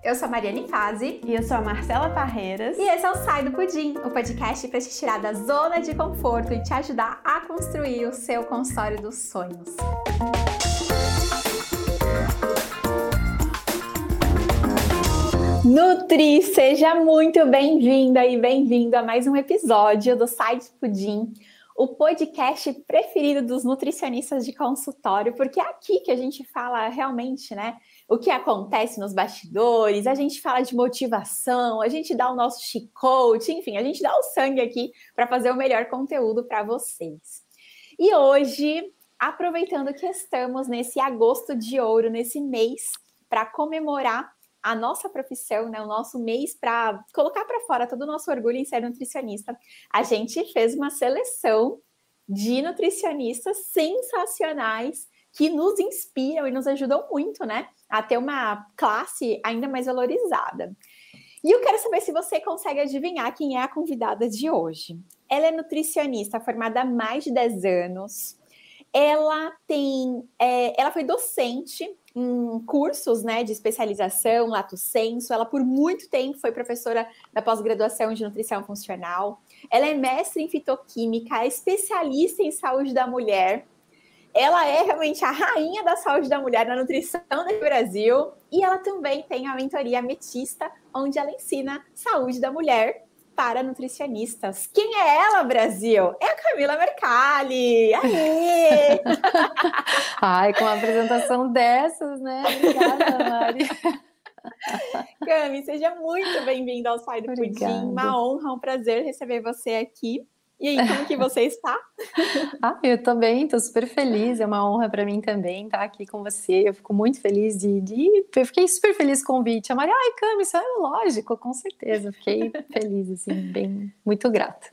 Eu sou a Mariane Fazi. E eu sou a Marcela Parreiras. E esse é o Sai do Pudim, o podcast para te tirar da zona de conforto e te ajudar a construir o seu consultório dos sonhos. Nutri, seja muito bem-vinda e bem-vindo a mais um episódio do Sai do Pudim o podcast preferido dos nutricionistas de consultório, porque é aqui que a gente fala realmente, né? O que acontece nos bastidores, a gente fala de motivação, a gente dá o nosso chicote, enfim, a gente dá o sangue aqui para fazer o melhor conteúdo para vocês. E hoje, aproveitando que estamos nesse agosto de ouro, nesse mês para comemorar a nossa profissão, né, o nosso mês para colocar para fora todo o nosso orgulho em ser nutricionista, a gente fez uma seleção de nutricionistas sensacionais que nos inspiram e nos ajudam muito, né, a ter uma classe ainda mais valorizada. E eu quero saber se você consegue adivinhar quem é a convidada de hoje. Ela é nutricionista formada há mais de 10 anos. Ela tem, é, ela foi docente em cursos né, de especialização, lato senso. Ela, por muito tempo, foi professora da pós-graduação de nutrição funcional. Ela é mestre em fitoquímica, especialista em saúde da mulher. Ela é realmente a rainha da saúde da mulher na nutrição do Brasil. E ela também tem a mentoria Ametista, onde ela ensina saúde da mulher para nutricionistas. Quem é ela, Brasil? É a Camila Mercalli! Aê! Ai, com uma apresentação dessas, né? Obrigada, Mari. Cami, seja muito bem-vinda ao Sai do Pudim. Uma honra, um prazer receber você aqui. E aí, como que você está? ah, eu também, estou super feliz, é uma honra para mim também estar aqui com você. Eu fico muito feliz de, de. Eu fiquei super feliz com o convite. A Maria, ai, Cami, isso é lógico, com certeza. Fiquei feliz, assim, bem, muito grata.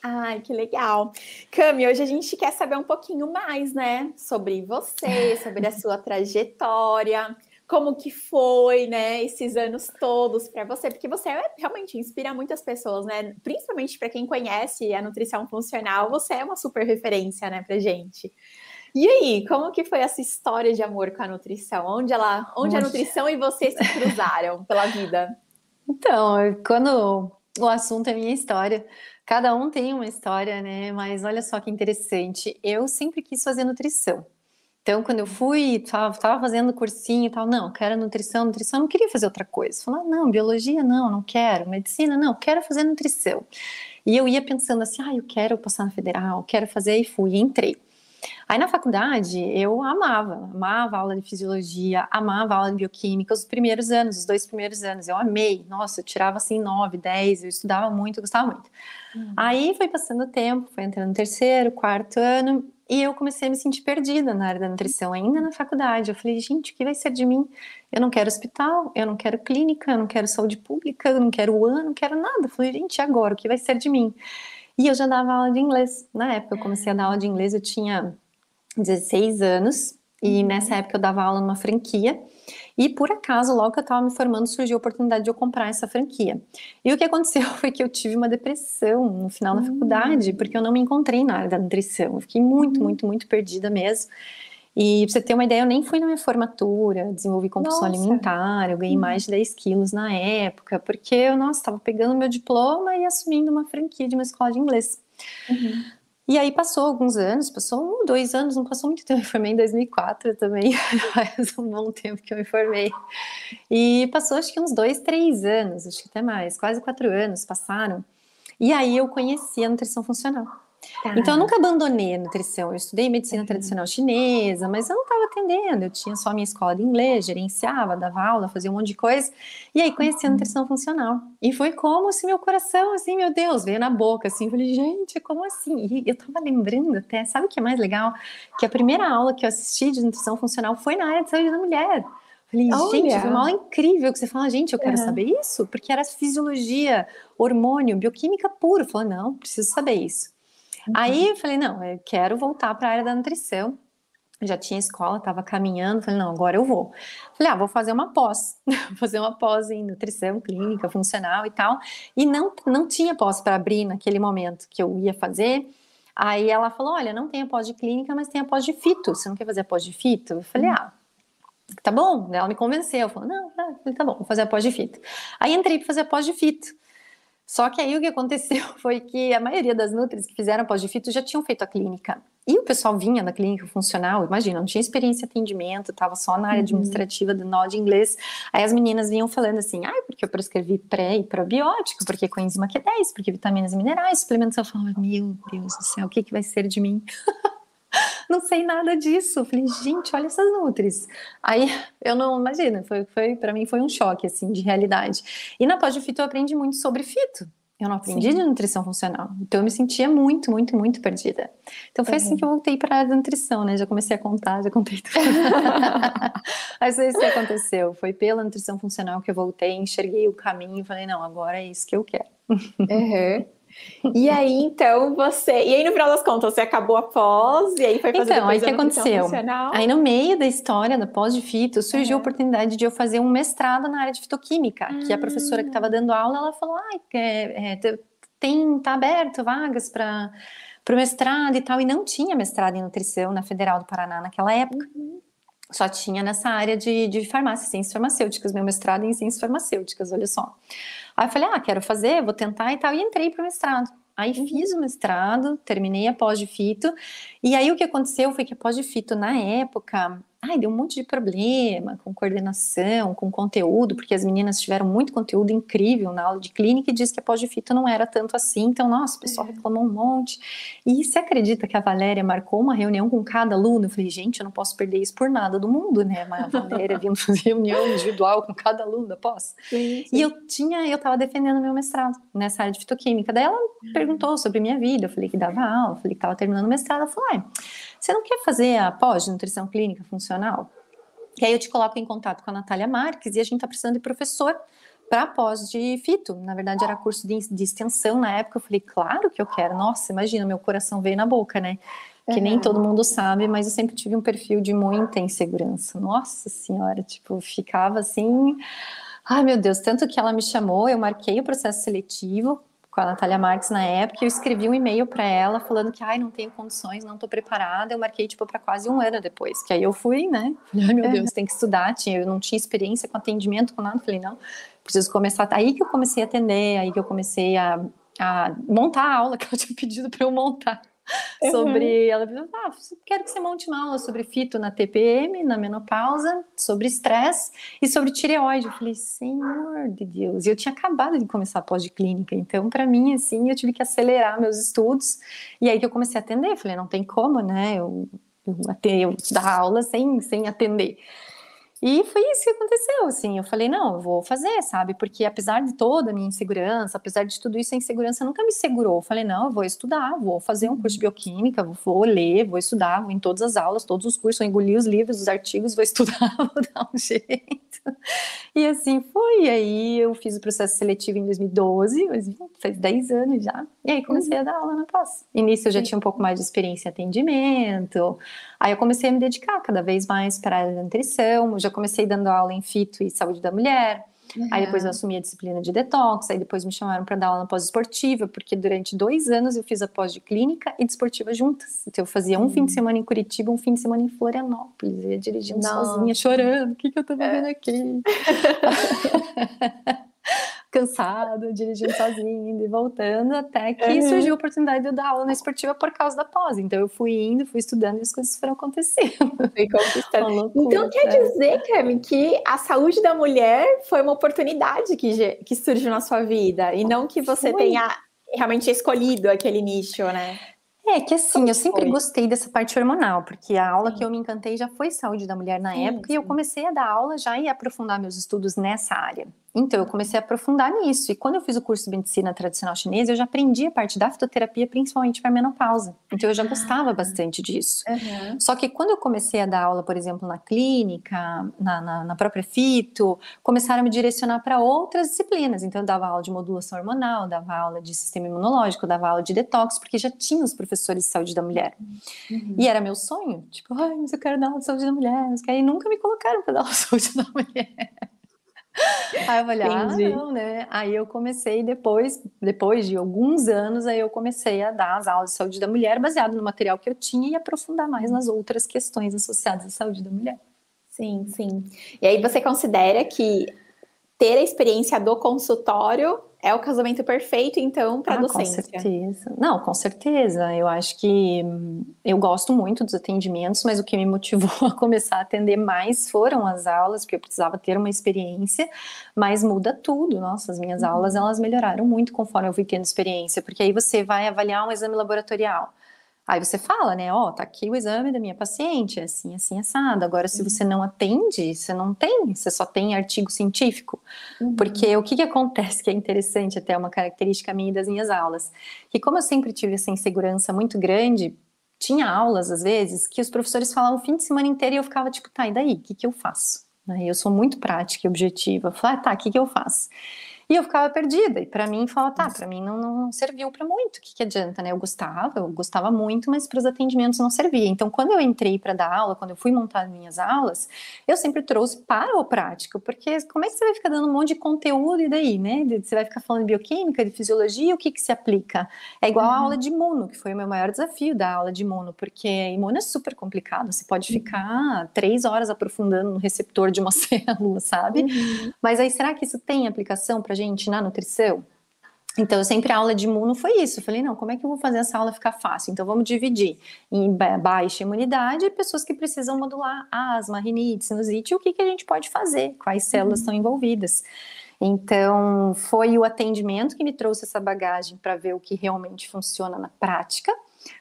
Ai, que legal. Cami, hoje a gente quer saber um pouquinho mais, né, sobre você, sobre a sua trajetória como que foi, né, esses anos todos para você, porque você realmente inspira muitas pessoas, né? Principalmente para quem conhece a nutrição funcional, você é uma super referência, né, pra gente. E aí, como que foi essa história de amor com a nutrição? Onde ela, onde a nutrição e você se cruzaram pela vida? Então, quando o assunto é minha história, cada um tem uma história, né? Mas olha só que interessante. Eu sempre quis fazer nutrição. Então, quando eu fui, estava fazendo cursinho e tal, não, quero nutrição, nutrição, não queria fazer outra coisa. Falar, não, biologia não, não quero, medicina não, quero fazer nutrição. E eu ia pensando assim, ah, eu quero passar na federal, quero fazer, e fui, e entrei. Aí na faculdade eu amava, amava a aula de fisiologia, amava a aula de bioquímica, os primeiros anos, os dois primeiros anos, eu amei. Nossa, eu tirava assim nove, dez, eu estudava muito, eu gostava muito. Uhum. Aí foi passando o tempo, foi entrando no terceiro, quarto ano, e eu comecei a me sentir perdida na área da nutrição, ainda na faculdade. Eu falei, gente, o que vai ser de mim? Eu não quero hospital, eu não quero clínica, eu não quero saúde pública, eu não quero UAN, não quero nada. Eu falei, gente, agora, o que vai ser de mim? E eu já dava aula de inglês. Na época, eu comecei a dar aula de inglês, eu tinha 16 anos, e uhum. nessa época eu dava aula numa franquia. E por acaso, logo que eu estava me formando, surgiu a oportunidade de eu comprar essa franquia. E o que aconteceu foi que eu tive uma depressão no final da uhum. faculdade, porque eu não me encontrei na área da nutrição. Eu fiquei muito, uhum. muito, muito perdida mesmo. E pra você ter uma ideia, eu nem fui na minha formatura, desenvolvi compulsão nossa. alimentar, eu ganhei uhum. mais de 10 quilos na época, porque eu, nossa, estava pegando meu diploma e assumindo uma franquia de uma escola de inglês. Uhum. E aí passou alguns anos, passou um, dois anos, não passou muito tempo, eu me formei em 2004 também, faz um bom tempo que eu me formei. E passou acho que uns dois, três anos, acho que até mais, quase quatro anos passaram. E aí eu conheci a nutrição funcional. Tá. Então, eu nunca abandonei a nutrição. Eu estudei medicina uhum. tradicional chinesa, mas eu não estava atendendo. Eu tinha só a minha escola de inglês, gerenciava, dava aula, fazia um monte de coisa. E aí, conheci a uhum. nutrição funcional. E foi como se meu coração, assim, meu Deus, veio na boca, assim. Falei, gente, como assim? E eu estava lembrando até, sabe o que é mais legal? Que a primeira aula que eu assisti de nutrição funcional foi na área de saúde da mulher. Falei, Olha. gente, foi uma aula incrível que você fala, gente, eu quero uhum. saber isso, porque era fisiologia, hormônio, bioquímica pura. Eu falei, não, preciso saber isso. Uhum. Aí eu falei, não, eu quero voltar para a área da nutrição. Já tinha escola, estava caminhando, falei, não, agora eu vou. Falei, ah, vou fazer uma pós, vou fazer uma pós em nutrição clínica, funcional e tal. E não, não tinha pós para abrir naquele momento que eu ia fazer. Aí ela falou, olha, não tem a pós de clínica, mas tem a pós de fito. Você não quer fazer a pós de fito? Eu falei, uhum. ah, tá bom. Ela me convenceu, falou, não, tá, tá bom, vou fazer a pós de fito. Aí entrei para fazer a pós de fito. Só que aí o que aconteceu foi que a maioria das nutris que fizeram pós de fito já tinham feito a clínica. E o pessoal vinha da clínica funcional, imagina, não tinha experiência em atendimento, estava só na área uhum. administrativa do nó de inglês. Aí as meninas vinham falando assim, ah, porque eu prescrevi pré e probiótico, porque coenzima Q10, porque vitaminas e minerais, suplementos. Eu falava, meu Deus do céu, o que, que vai ser de mim? não sei nada disso. Eu falei, gente, olha essas nutris. Aí eu não imagina, foi, foi para mim foi um choque assim de realidade. E na pós de fito eu aprendi muito sobre fito. Eu não aprendi Sim. de nutrição funcional. Então eu me sentia muito, muito, muito perdida. Então foi uhum. assim que eu voltei para a nutrição, né? Já comecei a contar, já contei tudo. Mas foi isso que aconteceu. Foi pela nutrição funcional que eu voltei, enxerguei o caminho e falei, não, agora é isso que eu quero. Uhum. E aí, então, você. E aí, no final das contas, você acabou a pós, e aí foi fazer Então, aí que aconteceu? Aí, no meio da história da pós de fito, surgiu uhum. a oportunidade de eu fazer um mestrado na área de fitoquímica, que a professora que estava dando aula, ela falou: ah, é, é, tem, tá aberto vagas para o mestrado e tal. E não tinha mestrado em nutrição na Federal do Paraná naquela época. Uhum. Só tinha nessa área de, de farmácia, ciências farmacêuticas, meu mestrado em ciências farmacêuticas, olha só. Aí eu falei, ah, quero fazer, vou tentar e tal, e entrei para o mestrado. Aí uhum. fiz o mestrado, terminei a pós de fito, e aí o que aconteceu foi que a pós de fito, na época, ai, deu um monte de problema com coordenação, com conteúdo, porque as meninas tiveram muito conteúdo incrível na aula de clínica e diz que a pós de fito não era tanto assim, então, nossa, o pessoal é. reclamou um monte. E você acredita que a Valéria marcou uma reunião com cada aluno? Eu falei, gente, eu não posso perder isso por nada do mundo, né? A Valéria vindo fazer reunião individual com cada aluno da pós. Sim, sim. E eu tinha, eu estava defendendo meu mestrado nessa área de fitoquímica. Daí ela uhum. perguntou sobre minha vida, eu falei que dava aula, eu falei que estava terminando o mestrado. Ela falou, ah, você não quer fazer a pós de nutrição clínica funcional? E aí eu te coloco em contato com a Natália Marques e a gente está precisando de professor para pós de fito. Na verdade, era curso de, de, extensão na época. Eu falei, claro que eu quero. Nossa, imagina, meu coração veio na boca, né? Que uhum. nem todo mundo sabe, mas eu sempre tive um perfil de muita insegurança. Nossa Senhora, tipo, ficava assim. Ai, meu Deus, tanto que ela me chamou, eu marquei o processo seletivo, com a Natália Marques na época, eu escrevi um e-mail para ela falando que, ai, não tenho condições, não estou preparada. Eu marquei, tipo, para quase um ano depois, que aí eu fui, né? Falei, ai, meu Deus, tem que estudar. Tinha, eu não tinha experiência com atendimento, com nada. Falei, não, preciso começar. Aí que eu comecei a atender, aí que eu comecei a, a montar a aula que ela tinha pedido para eu montar. Uhum. sobre. Ela ah, quero que você monte uma aula sobre fito na TPM, na menopausa, sobre estresse e sobre tireoide. Eu falei, Senhor de Deus. E eu tinha acabado de começar a pós de clínica, então, para mim, assim, eu tive que acelerar meus estudos. E aí que eu comecei a atender. Eu falei, não tem como, né? Eu, eu, eu dar aula sem, sem atender. E foi isso que aconteceu, assim. Eu falei, não, eu vou fazer, sabe? Porque apesar de toda a minha insegurança, apesar de tudo isso, a insegurança nunca me segurou. Eu falei, não, eu vou estudar, vou fazer um curso de bioquímica, vou ler, vou estudar, vou em todas as aulas, todos os cursos, vou engolir os livros, os artigos, vou estudar, vou dar um jeito. E assim foi. E aí eu fiz o processo seletivo em 2012, faz 10 anos já. E aí comecei uhum. a dar aula na pós. Início eu já tinha um pouco mais de experiência em atendimento. Aí eu comecei a me dedicar cada vez mais para a nutrição. Eu já comecei dando aula em fito e saúde da mulher. Uhum. Aí depois eu assumi a disciplina de detox, aí depois me chamaram para dar aula na pós-esportiva, porque durante dois anos eu fiz a pós de clínica e de esportiva juntas. Então eu fazia um fim de semana em Curitiba, um fim de semana em Florianópolis, ia dirigindo Nossa. sozinha, chorando, o que, que eu tô fazendo é. aqui? cansada, dirigindo sozinha, indo e voltando, até que uhum. surgiu a oportunidade de eu dar aula na esportiva por causa da pós. Então eu fui indo, fui estudando e as coisas foram acontecendo. Conquistando. então quer dizer, Cami, que a saúde da mulher foi uma oportunidade que, que surgiu na sua vida e não que você foi. tenha realmente escolhido aquele nicho, né? É que assim, Como eu sempre foi? gostei dessa parte hormonal, porque a aula sim. que eu me encantei já foi saúde da mulher na sim, época, e eu comecei a dar aula já e aprofundar meus estudos nessa área. Então, eu comecei a aprofundar nisso. E quando eu fiz o curso de medicina tradicional chinesa, eu já aprendi a parte da fitoterapia, principalmente para menopausa. Então, eu já gostava ah. bastante disso. Uhum. Só que quando eu comecei a dar aula, por exemplo, na clínica, na, na, na própria fito, começaram a me direcionar para outras disciplinas. Então, eu dava aula de modulação hormonal, dava aula de sistema imunológico, dava aula de detox, porque já tinha os professores de saúde da mulher. Uhum. E era meu sonho. Tipo, ai, mas eu quero dar aula de saúde da mulher. Mas aí nunca me colocaram para dar aula de saúde da mulher. Aí eu falei, ah, não, né? Aí eu comecei depois, depois de alguns anos, aí eu comecei a dar as aulas de saúde da mulher baseado no material que eu tinha e aprofundar mais nas outras questões associadas à saúde da mulher. Sim, sim. E aí você considera que ter a experiência do consultório é o casamento perfeito, então, para a ah, docência. Com certeza. Não, com certeza. Eu acho que hum, eu gosto muito dos atendimentos, mas o que me motivou a começar a atender mais foram as aulas, porque eu precisava ter uma experiência, mas muda tudo. Nossa, as minhas uhum. aulas, elas melhoraram muito conforme eu fui tendo experiência, porque aí você vai avaliar um exame laboratorial. Aí você fala, né? Ó, oh, tá aqui o exame da minha paciente, assim, assim, assado. Agora, se você não atende, você não tem, você só tem artigo científico. Uhum. Porque o que, que acontece que é interessante, até uma característica minha das minhas aulas, que como eu sempre tive essa insegurança muito grande, tinha aulas, às vezes, que os professores falavam o fim de semana inteiro e eu ficava tipo, tá, e daí? O que, que eu faço? Né? Eu sou muito prática e objetiva. Falei, ah, tá, o que, que eu faço? E eu ficava perdida. E para mim, falava, tá, para mim não, não serviu para muito. O que, que adianta, né? Eu gostava, eu gostava muito, mas para os atendimentos não servia. Então, quando eu entrei para dar aula, quando eu fui montar minhas aulas, eu sempre trouxe para o prático, porque como é que você vai ficar dando um monte de conteúdo e daí, né? Você vai ficar falando de bioquímica, de fisiologia, o que que se aplica? É igual uhum. a aula de imuno, que foi o meu maior desafio da aula de imuno, porque imuno é super complicado. Você pode uhum. ficar três horas aprofundando no receptor de uma célula, sabe? Uhum. Mas aí, será que isso tem aplicação para gente na nutrição? Então, eu sempre a aula de imuno foi isso. Eu falei, não, como é que eu vou fazer essa aula ficar fácil? Então, vamos dividir em baixa imunidade e pessoas que precisam modular asma, rinite, sinusite, o que, que a gente pode fazer, quais células uhum. estão envolvidas. Então, foi o atendimento que me trouxe essa bagagem para ver o que realmente funciona na prática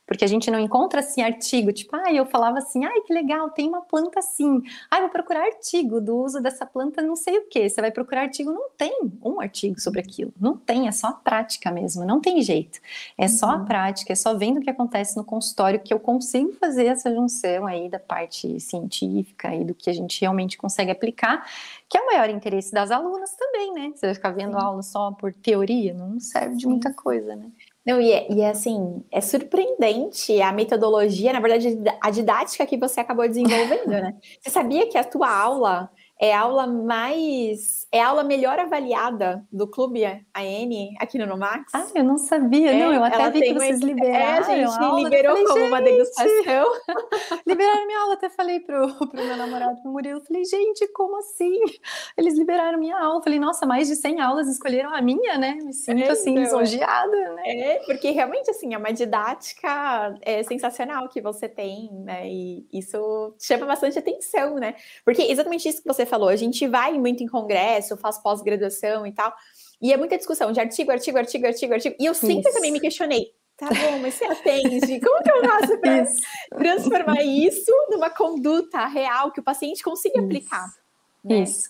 porque a gente não encontra assim artigo, tipo, ah, eu falava assim, ai, que legal, tem uma planta assim. Ah, vou procurar artigo do uso dessa planta, não sei o que. Você vai procurar artigo, não tem um artigo sobre aquilo. Não tem, é só a prática mesmo, não tem jeito. É só a uhum. prática, é só vendo o que acontece no consultório que eu consigo fazer essa junção aí da parte científica e do que a gente realmente consegue aplicar, que é o maior interesse das alunas também, né? Você vai ficar vendo Sim. aula só por teoria, não serve de muita coisa, né? Não, e é, e é, assim, é surpreendente a metodologia, na verdade, a didática que você acabou desenvolvendo, né? Você sabia que a tua aula é a aula mais. É a aula melhor avaliada do Clube AN aqui no Nomax. Ah, eu não sabia, é, não. Eu até vi que vocês liberaram. É, a gente a liberou falei, como gente, uma degustação. liberaram minha aula, até falei pro, pro meu namorado, pro Murilo, falei, gente, como assim? Eles liberaram minha aula. Falei, nossa, mais de 100 aulas escolheram a minha, né? Me sinto é, assim, então, lisonjeada, né? É, porque realmente, assim, é uma didática é, sensacional que você tem, né? E isso chama bastante atenção, né? Porque exatamente isso que você falou, a gente vai muito em congresso, faz pós-graduação e tal, e é muita discussão de artigo, artigo, artigo, artigo, artigo. E eu sempre isso. também me questionei, tá bom, mas você atende, como que eu faço para transformar isso numa conduta real que o paciente consiga isso. aplicar? Né? Isso.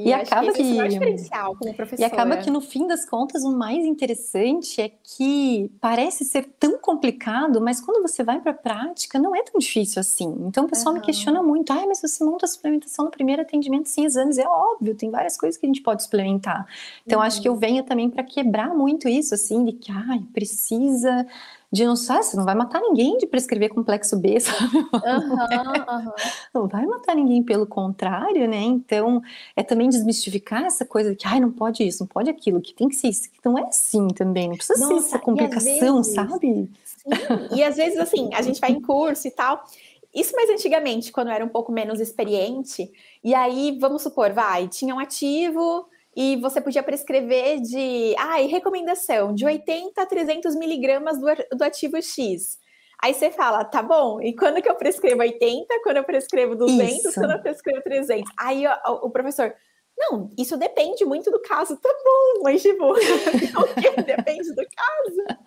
E, e acaba que, que é diferencial como professora. E acaba que no fim das contas o mais interessante é que parece ser tão complicado, mas quando você vai para a prática não é tão difícil assim. Então o pessoal uhum. me questiona muito: "Ai, mas você monta a suplementação no primeiro atendimento sem exames?" É óbvio, tem várias coisas que a gente pode suplementar. Então uhum. acho que eu uhum. venho também para quebrar muito isso assim de que ai, precisa de não, sabe, você não vai matar ninguém de prescrever complexo B, sabe? Uhum, uhum. Não vai matar ninguém, pelo contrário, né? Então, é também desmistificar essa coisa de que, ai, não pode isso, não pode aquilo, que tem que ser isso, que não é assim também, não precisa Nossa, ser essa complicação, vezes, sabe? Sim, e às vezes, assim, a gente vai em curso e tal, isso mais antigamente, quando eu era um pouco menos experiente, e aí, vamos supor, vai, tinha um ativo e você podia prescrever de, ah, e recomendação, de 80 a 300 miligramas do, do ativo X. Aí você fala, tá bom, e quando que eu prescrevo 80, quando eu prescrevo 200, Isso. quando eu prescrevo 300? Aí o professor, não, isso depende muito do caso. Tá bom, mas tipo, depende do caso.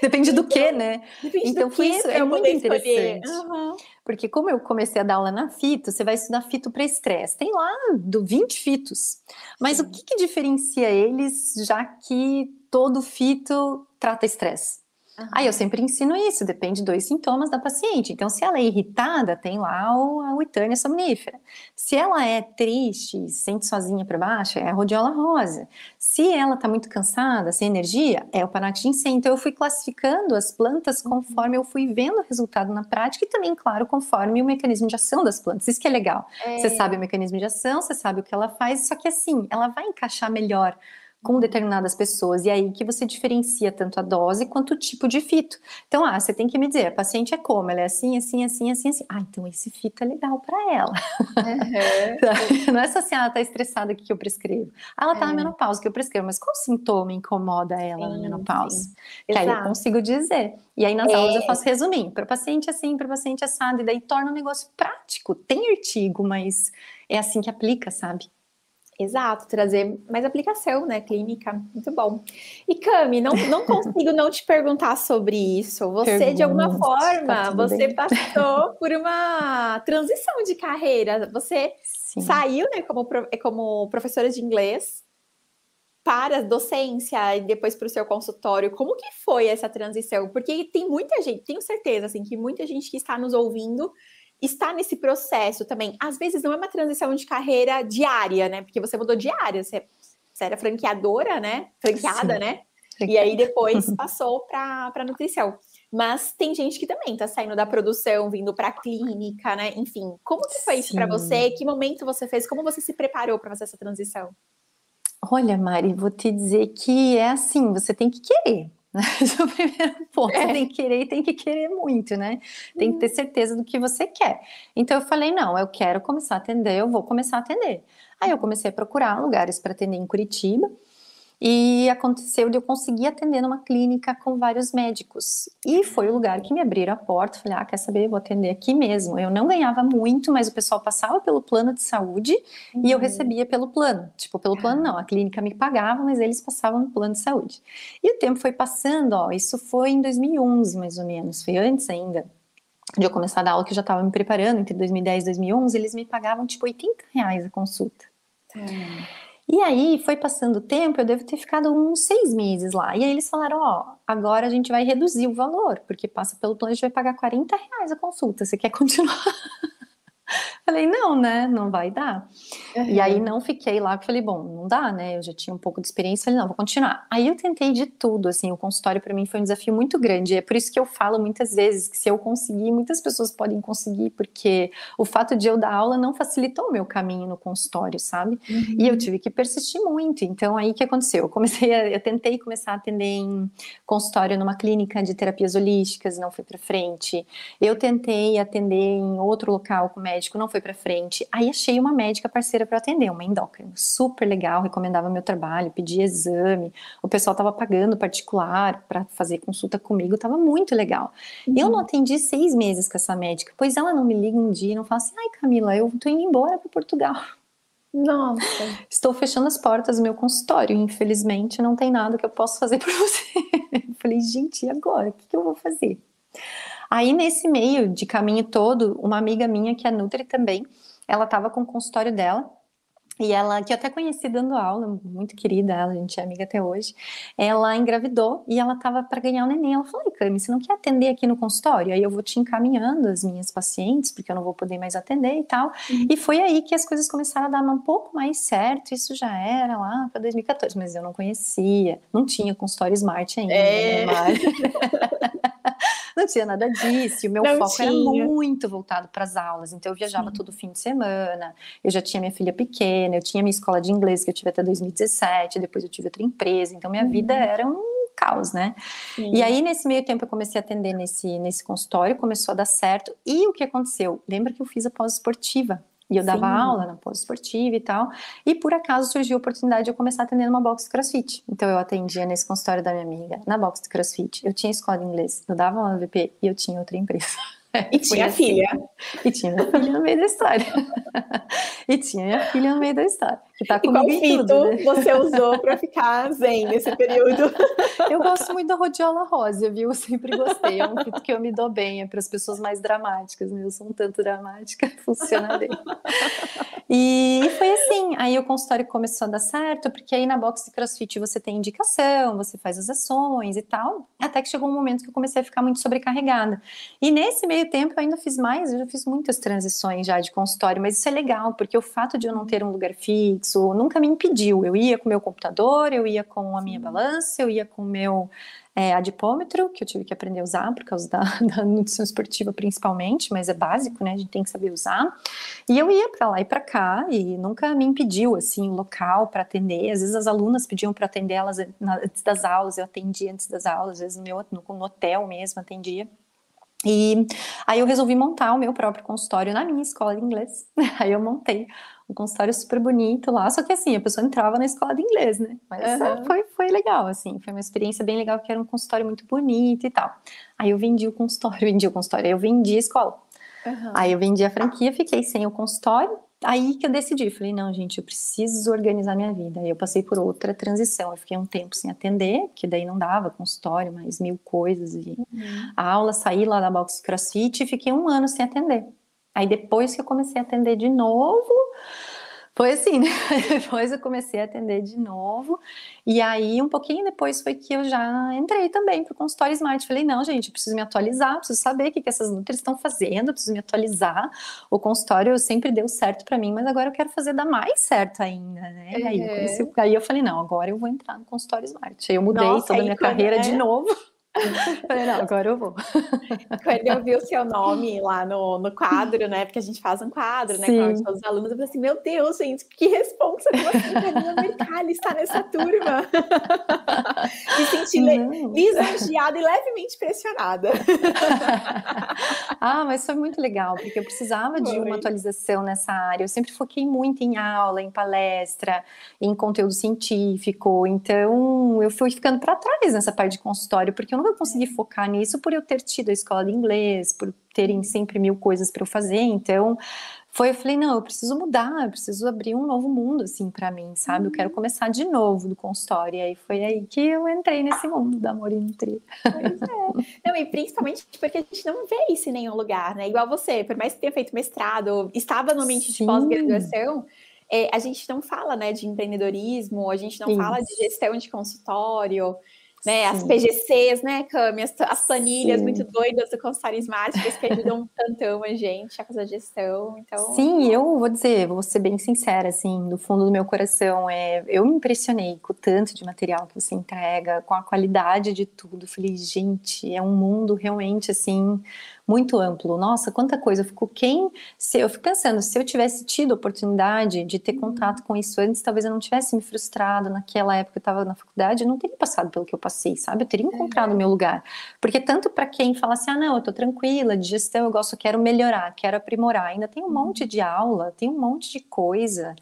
Depende então, do que, né? Depende então, do foi isso, é muito interessante. Uhum. Porque como eu comecei a dar aula na fito, você vai estudar fito para estresse. Tem lá do 20 fitos. Mas Sim. o que, que diferencia eles, já que todo fito trata estresse? Uhum. Aí eu sempre ensino isso, depende dos sintomas da paciente. Então, se ela é irritada, tem lá o, a Witânia somnífera. Se ela é triste, sente sozinha para baixo, é a rodiola rosa. Se ela está muito cansada, sem energia, é o panax ginseng. Então, eu fui classificando as plantas uhum. conforme eu fui vendo o resultado na prática e também, claro, conforme o mecanismo de ação das plantas. Isso que é legal. É. Você sabe o mecanismo de ação, você sabe o que ela faz, só que assim, ela vai encaixar melhor com determinadas pessoas. E aí que você diferencia tanto a dose quanto o tipo de fito. Então, ah, você tem que me dizer, a paciente é como? Ela é assim, assim, assim, assim, assim. Ah, então esse fito é legal para ela. Uhum. Não é só assim, ah, ela tá estressada que eu prescrevo. Ah, ela tá é. na menopausa que eu prescrevo, mas qual sintoma incomoda ela sim, na menopausa? Sim. Que Exato. aí eu consigo dizer. E aí nas é. aulas eu faço resuminho, para paciente assim, para paciente assado, e daí torna o um negócio prático. Tem artigo, mas é assim que aplica, sabe? Exato, trazer mais aplicação, né, clínica, muito bom. E Cami, não, não consigo não te perguntar sobre isso. Você, Pergunta, de alguma tá forma, tá você bem. passou por uma transição de carreira. Você Sim. saiu, né, como, como professora de inglês para a docência e depois para o seu consultório. Como que foi essa transição? Porque tem muita gente, tenho certeza, assim, que muita gente que está nos ouvindo está nesse processo também. Às vezes não é uma transição de carreira diária, né? Porque você mudou de área, você, você era franqueadora, né? Franqueada, Sim. né? E aí depois passou para nutrição. Mas tem gente que também está saindo da produção, vindo para a clínica, né? Enfim, como que foi isso para você? Que momento você fez? Como você se preparou para fazer essa transição? Olha, Mari, vou te dizer que é assim, você tem que querer. Esse é o primeiro ponto. É. Você tem que querer e tem que querer muito, né? Tem que ter uhum. certeza do que você quer. Então eu falei: não, eu quero começar a atender, eu vou começar a atender. Aí eu comecei a procurar lugares para atender em Curitiba. E aconteceu de eu conseguir atender numa clínica com vários médicos. E foi o lugar que me abriram a porta. Falei, ah, quer saber? Vou atender aqui mesmo. Eu não ganhava muito, mas o pessoal passava pelo plano de saúde uhum. e eu uhum. recebia pelo plano. Tipo, pelo plano não, a clínica me pagava, mas eles passavam no plano de saúde. E o tempo foi passando, ó, isso foi em 2011 mais ou menos, foi antes ainda de eu começar a dar aula, que eu já estava me preparando, entre 2010 e 2011, eles me pagavam tipo 80 reais a consulta. Uhum. E aí foi passando o tempo, eu devo ter ficado uns seis meses lá. E aí eles falaram: ó, agora a gente vai reduzir o valor, porque passa pelo plano, a gente vai pagar 40 reais a consulta. Você quer continuar? Falei, não, né? Não vai dar. Uhum. E aí não fiquei lá, falei, bom, não dá, né? Eu já tinha um pouco de experiência, falei, não, vou continuar. Aí eu tentei de tudo, assim, o consultório para mim foi um desafio muito grande. É por isso que eu falo muitas vezes que se eu conseguir, muitas pessoas podem conseguir, porque o fato de eu dar aula não facilitou o meu caminho no consultório, sabe? Uhum. E eu uhum. tive que persistir muito. Então aí o que aconteceu? Eu comecei a, eu tentei começar a atender em consultório numa clínica de terapias holísticas, não foi para frente. Eu tentei atender em outro local com médico, não foi foi para frente. Aí achei uma médica parceira para atender, uma endócrina, super legal, recomendava meu trabalho, pedia exame, o pessoal estava pagando particular para fazer consulta comigo, estava muito legal. Uhum. Eu não atendi seis meses com essa médica, pois ela não me liga um dia e não fala assim, ai Camila, eu tô indo embora para Portugal. Nossa. Estou fechando as portas do meu consultório. Infelizmente, não tem nada que eu possa fazer por você. Eu falei, gente, e agora? O que, que eu vou fazer? Aí, nesse meio de caminho todo, uma amiga minha, que é Nutri também, ela estava com o consultório dela, e ela, que eu até conheci dando aula, muito querida, ela, a gente é amiga até hoje, ela engravidou e ela estava para ganhar o neném. Ela falou: Cami, você não quer atender aqui no consultório? Aí eu vou te encaminhando as minhas pacientes, porque eu não vou poder mais atender e tal. Uhum. E foi aí que as coisas começaram a dar um pouco mais certo. Isso já era lá para 2014, mas eu não conhecia, não tinha consultório smart ainda. É. Não tinha nada disso. E o meu não foco tinha. era muito voltado para as aulas. Então eu viajava Sim. todo fim de semana. Eu já tinha minha filha pequena, eu tinha minha escola de inglês que eu tive até 2017, depois eu tive outra empresa. Então minha uhum. vida era um caos, né? Sim. E aí, nesse meio tempo, eu comecei a atender nesse, nesse consultório, começou a dar certo. E o que aconteceu? Lembra que eu fiz a pós-esportiva? E eu dava Sim. aula na pós-esportiva e tal. E por acaso surgiu a oportunidade de eu começar a atender numa box de crossfit. Então eu atendia nesse consultório da minha amiga, na box de crossfit. Eu tinha escola de inglês, eu dava uma VP e eu tinha outra empresa. E tinha assim. filha. E tinha minha filha no meio da história. e tinha minha filha no meio da história. Que tá e qual fito tudo, né? você usou para ficar zen nesse período? Eu gosto muito da rodiola rosa, viu? Eu sempre gostei. É um fito que eu me dou bem. É para as pessoas mais dramáticas, né? Eu sou um tanto dramática, funciona bem. E foi assim. Aí o consultório começou a dar certo, porque aí na box de crossfit você tem indicação, você faz as ações e tal. Até que chegou um momento que eu comecei a ficar muito sobrecarregada. E nesse meio tempo eu ainda fiz mais, eu já fiz muitas transições já de consultório, mas isso é legal, porque o fato de eu não ter um lugar fixo, isso nunca me impediu. Eu ia com meu computador, eu ia com a minha balança, eu ia com o meu é, adipômetro, que eu tive que aprender a usar por causa da, da, nutrição esportiva principalmente, mas é básico, né? A gente tem que saber usar. E eu ia para lá e para cá e nunca me impediu assim o local para atender. Às vezes as alunas pediam para atender elas antes das aulas, eu atendia antes das aulas, às vezes no meu no, no hotel mesmo atendia. E aí eu resolvi montar o meu próprio consultório na minha escola de inglês. Aí eu montei um consultório super bonito lá, só que assim, a pessoa entrava na escola de inglês, né? Mas uhum. foi, foi legal, assim, foi uma experiência bem legal, que era um consultório muito bonito e tal. Aí eu vendi o consultório, vendi o consultório, aí eu vendi a escola. Uhum. Aí eu vendi a franquia, fiquei sem o consultório, aí que eu decidi, falei, não, gente, eu preciso organizar minha vida. Aí eu passei por outra transição, eu fiquei um tempo sem atender, que daí não dava consultório, mais mil coisas, e uhum. a aula, saí lá da box crossfit e fiquei um ano sem atender. Aí depois que eu comecei a atender de novo, foi assim, né? Depois eu comecei a atender de novo. E aí, um pouquinho depois, foi que eu já entrei também para o consultório Smart. Falei, não, gente, preciso me atualizar, preciso saber o que, que essas nutris estão fazendo, preciso me atualizar. O consultório sempre deu certo para mim, mas agora eu quero fazer dar mais certo ainda, né? Uhum. Aí, eu comecei, aí eu falei, não, agora eu vou entrar no consultório Smart. Aí eu mudei Nossa, toda a minha carreira é? de novo. Falei, não, agora eu vou. Quando eu vi o seu nome lá no, no quadro, né? Porque a gente faz um quadro, né? Com todos os alunos, eu falei assim: meu Deus, gente, que responsa que você, Karina Mercalli, está nessa turma. Me senti lisonjeada e levemente pressionada. ah, mas foi muito legal, porque eu precisava de uma atualização nessa área. Eu sempre foquei muito em aula, em palestra, em conteúdo científico. Então, eu fui ficando para trás nessa parte de consultório, porque eu não vou conseguir focar nisso por eu ter tido a escola de inglês, por terem sempre mil coisas para eu fazer. Então, foi, eu falei, não, eu preciso mudar, eu preciso abrir um novo mundo, assim, para mim, sabe? Eu quero uhum. começar de novo do consultório. E aí foi aí que eu entrei nesse mundo da Amor e. Pois é. Não, e principalmente porque a gente não vê isso em nenhum lugar, né? Igual você, por mais que tenha feito mestrado, estava no ambiente de pós-graduação, é, a gente não fala, né, de empreendedorismo, a gente não isso. fala de gestão de consultório, né? As PGCs, né, Cami? As, as planilhas Sim. muito doidas do consultório Smarts que ajudam um tantão a gente a fazer a gestão. Então... Sim, eu vou dizer, vou ser bem sincera, assim, do fundo do meu coração, é, eu me impressionei com o tanto de material que você entrega, com a qualidade de tudo. Falei, gente, é um mundo realmente, assim, muito amplo. Nossa, quanta coisa. Eu fico quem, se eu fico pensando, se eu tivesse tido a oportunidade de ter contato com isso antes, talvez eu não tivesse me frustrado naquela época que eu estava na faculdade, eu não teria passado pelo que eu passei, sabe? Eu teria encontrado o meu lugar. Porque tanto para quem fala assim: "Ah, não, eu tô tranquila, de gestão eu gosto, eu quero melhorar, quero aprimorar". Ainda tem um monte de aula, tem um monte de coisa.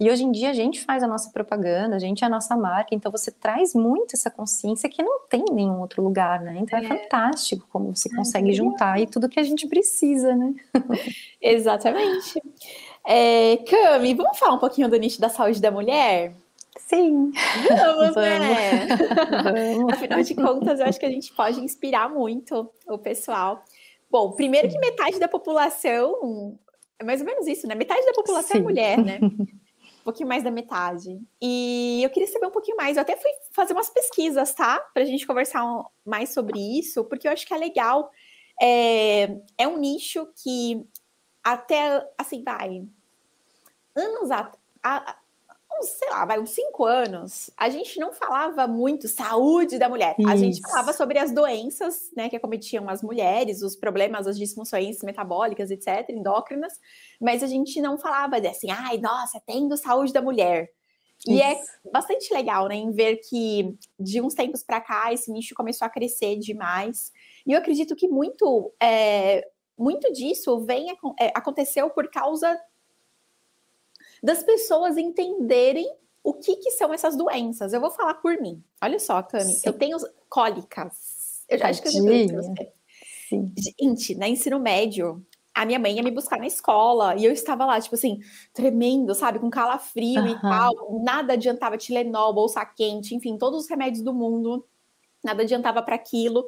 E hoje em dia a gente faz a nossa propaganda, a gente é a nossa marca, então você traz muito essa consciência que não tem em nenhum outro lugar, né? Então é, é fantástico como você consegue é juntar e tudo que a gente precisa, né? Exatamente. É, Cami, vamos falar um pouquinho do nicho da saúde da mulher? Sim. Vamos, né? Vamos. Afinal de contas, eu acho que a gente pode inspirar muito o pessoal. Bom, primeiro que metade da população, é mais ou menos isso, né? Metade da população é Sim. é mulher, né? um pouquinho mais da metade. E eu queria saber um pouquinho mais. Eu até fui fazer umas pesquisas, tá? Para a gente conversar mais sobre isso, porque eu acho que é legal. É, é um nicho que até, assim, vai. Anos atrás uns, sei lá, vai uns cinco anos, a gente não falava muito saúde da mulher. Isso. A gente falava sobre as doenças, né, que acometiam as mulheres, os problemas, as disfunções metabólicas, etc., endócrinas, mas a gente não falava assim, ai, nossa, tendo saúde da mulher. E é Isso. é bastante legal, né, em ver que de uns tempos para cá esse nicho começou a crescer demais. E eu acredito que muito, é, muito disso vem é, aconteceu por causa das pessoas entenderem o que, que são essas doenças. Eu vou falar por mim. Olha só, Cami, Sim. eu tenho cólicas. Eu já acho que eu já falei pra você. Sim. Gente, na ensino médio, a minha mãe ia me buscar na escola e eu estava lá, tipo assim, tremendo, sabe, com calafrio uhum. e tal. Nada adiantava Tilenol, bolsa quente, enfim, todos os remédios do mundo, nada adiantava para aquilo.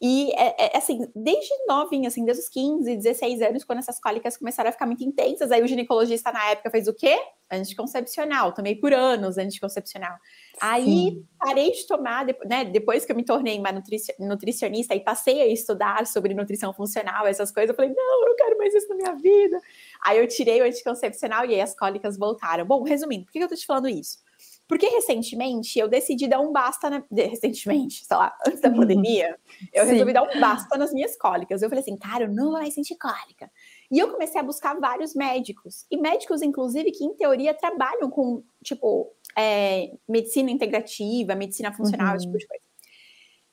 E, é, é, assim, desde novinha, assim, desde os 15, 16 anos, quando essas cólicas começaram a ficar muito intensas, aí o ginecologista na época fez o quê? Anticoncepcional. Tomei por anos anticoncepcional. Aí parei de tomar, né, depois que eu me tornei uma nutricionista e passei a estudar sobre nutrição funcional, essas coisas, eu falei, não, eu não quero mais isso na minha vida. Aí eu tirei o anticoncepcional e aí as cólicas voltaram. Bom, resumindo, por que eu tô te falando isso? Porque recentemente eu decidi dar um basta, na... recentemente, sei lá, antes da uhum. pandemia, eu Sim. resolvi dar um basta nas minhas cólicas. Eu falei assim, cara, eu não vou mais sentir cólica. E eu comecei a buscar vários médicos, e médicos, inclusive, que em teoria trabalham com, tipo, é, medicina integrativa, medicina funcional, uhum. esse tipo de coisa.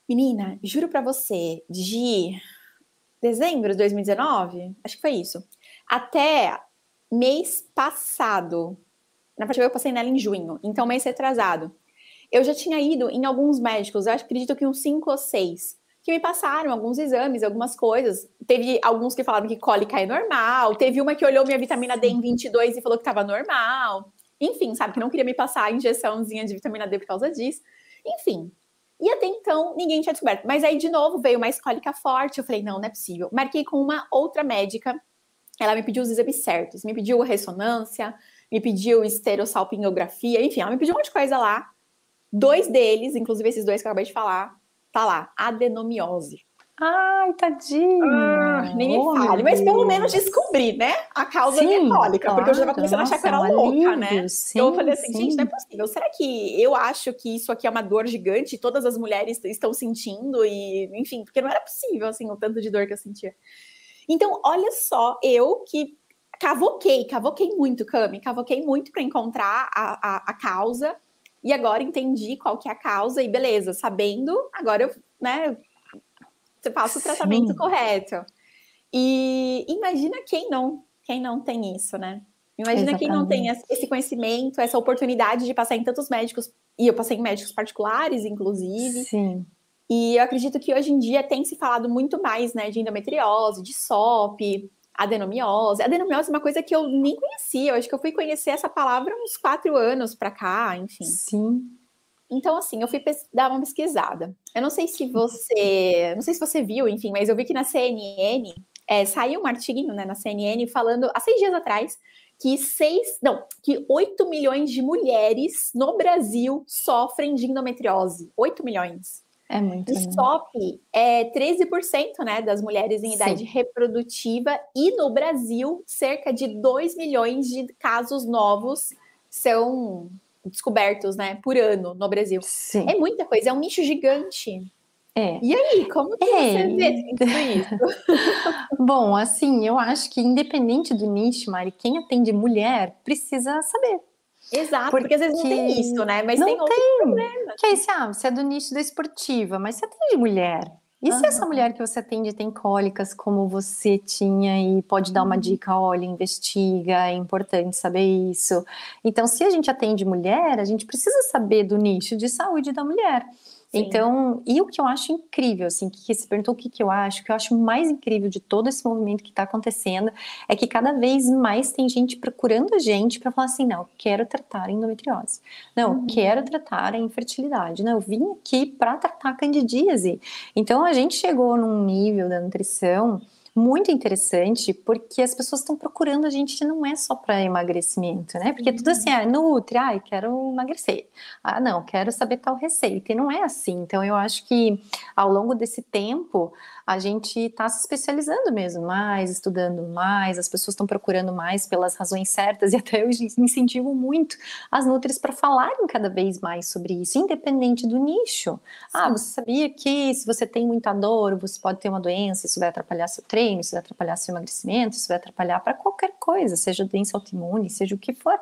Menina, juro para você, de dezembro de 2019, acho que foi isso, até mês passado, na verdade, eu passei nela em junho, então mês retrasado. Eu já tinha ido em alguns médicos, eu acredito que uns cinco ou seis, que me passaram alguns exames, algumas coisas. Teve alguns que falaram que cólica é normal, teve uma que olhou minha vitamina D em 22 e falou que estava normal. Enfim, sabe, que não queria me passar a injeçãozinha de vitamina D por causa disso. Enfim. E até então, ninguém tinha descoberto. Mas aí, de novo, veio uma cólica forte. Eu falei, não, não é possível. Marquei com uma outra médica. Ela me pediu os exames certos. Me pediu ressonância, me pediu esterossalpingografia, enfim, ela me pediu um monte de coisa lá. Dois deles, inclusive esses dois que eu acabei de falar, tá lá, adenomiose. Ai, tadinha. Ah, nem me fale. Mas pelo menos descobri, né? A causa sim. Claro, porque eu já estava começando nossa, a achar que era é louca, né? Sim, eu falei assim, sim. gente, não é possível. Será que eu acho que isso aqui é uma dor gigante e todas as mulheres estão sentindo? E, enfim, porque não era possível, assim, o tanto de dor que eu sentia. Então, olha só, eu que cavoquei, cavoquei muito, Cami, cavoquei muito para encontrar a, a, a, causa. E agora entendi qual que é a causa, e beleza, sabendo, agora eu, né, faço o tratamento Sim. correto. E imagina quem não, quem não tem isso, né? Imagina Exatamente. quem não tem esse conhecimento, essa oportunidade de passar em tantos médicos, e eu passei em médicos particulares, inclusive. Sim. E eu acredito que hoje em dia tem se falado muito mais, né, de endometriose, de SOP, adenomiose. Adenomiose é uma coisa que eu nem conhecia. Eu acho que eu fui conhecer essa palavra uns quatro anos para cá, enfim. Sim. Então, assim, eu fui dar uma pesquisada. Eu não sei se você. Não sei se você viu, enfim, mas eu vi que na CNN é, saiu um artigo né, na CNN falando há seis dias atrás que seis, não, que 8 milhões de mulheres no Brasil sofrem de endometriose. 8 milhões. É muito. O SOP é 13% né, das mulheres em idade Sim. reprodutiva e no Brasil, cerca de 2 milhões de casos novos são descobertos né, por ano no Brasil. Sim. É muita coisa, é um nicho gigante. É. E aí, como que é. você vê tudo isso? Bom, assim, eu acho que independente do nicho, Mari, quem atende mulher precisa saber. Exato, porque, porque, às vezes não tem isso, né? Mas não tem outros tem. problemas. Que aí, se, ah, você é do nicho da esportiva, mas você atende mulher. E uhum. se essa mulher que você atende tem cólicas como você tinha e pode dar uma uhum. dica, olha, investiga, é importante saber isso. Então, se a gente atende mulher, a gente precisa saber do nicho de saúde da mulher. Então, e o que eu acho incrível, assim, que você perguntou o que, que eu acho, o que eu acho mais incrível de todo esse movimento que está acontecendo é que cada vez mais tem gente procurando a gente para falar assim: não, quero tratar a endometriose, não, uhum. quero tratar a infertilidade, não, eu vim aqui para tratar a candidíase. Então, a gente chegou num nível da nutrição muito interessante, porque as pessoas estão procurando a gente não é só para emagrecimento, né? Porque tudo assim, ah, nutri, ai, quero emagrecer. Ah, não, quero saber tal receita. E não é assim. Então, eu acho que ao longo desse tempo, a gente está se especializando mesmo mais, estudando mais, as pessoas estão procurando mais pelas razões certas, e até eu incentivo muito as nutris para falarem cada vez mais sobre isso, independente do nicho. Ah, você sabia que se você tem muita dor, você pode ter uma doença, isso vai atrapalhar seu treino, isso vai atrapalhar seu emagrecimento, isso vai atrapalhar para qualquer coisa, seja doença autoimune, seja o que for.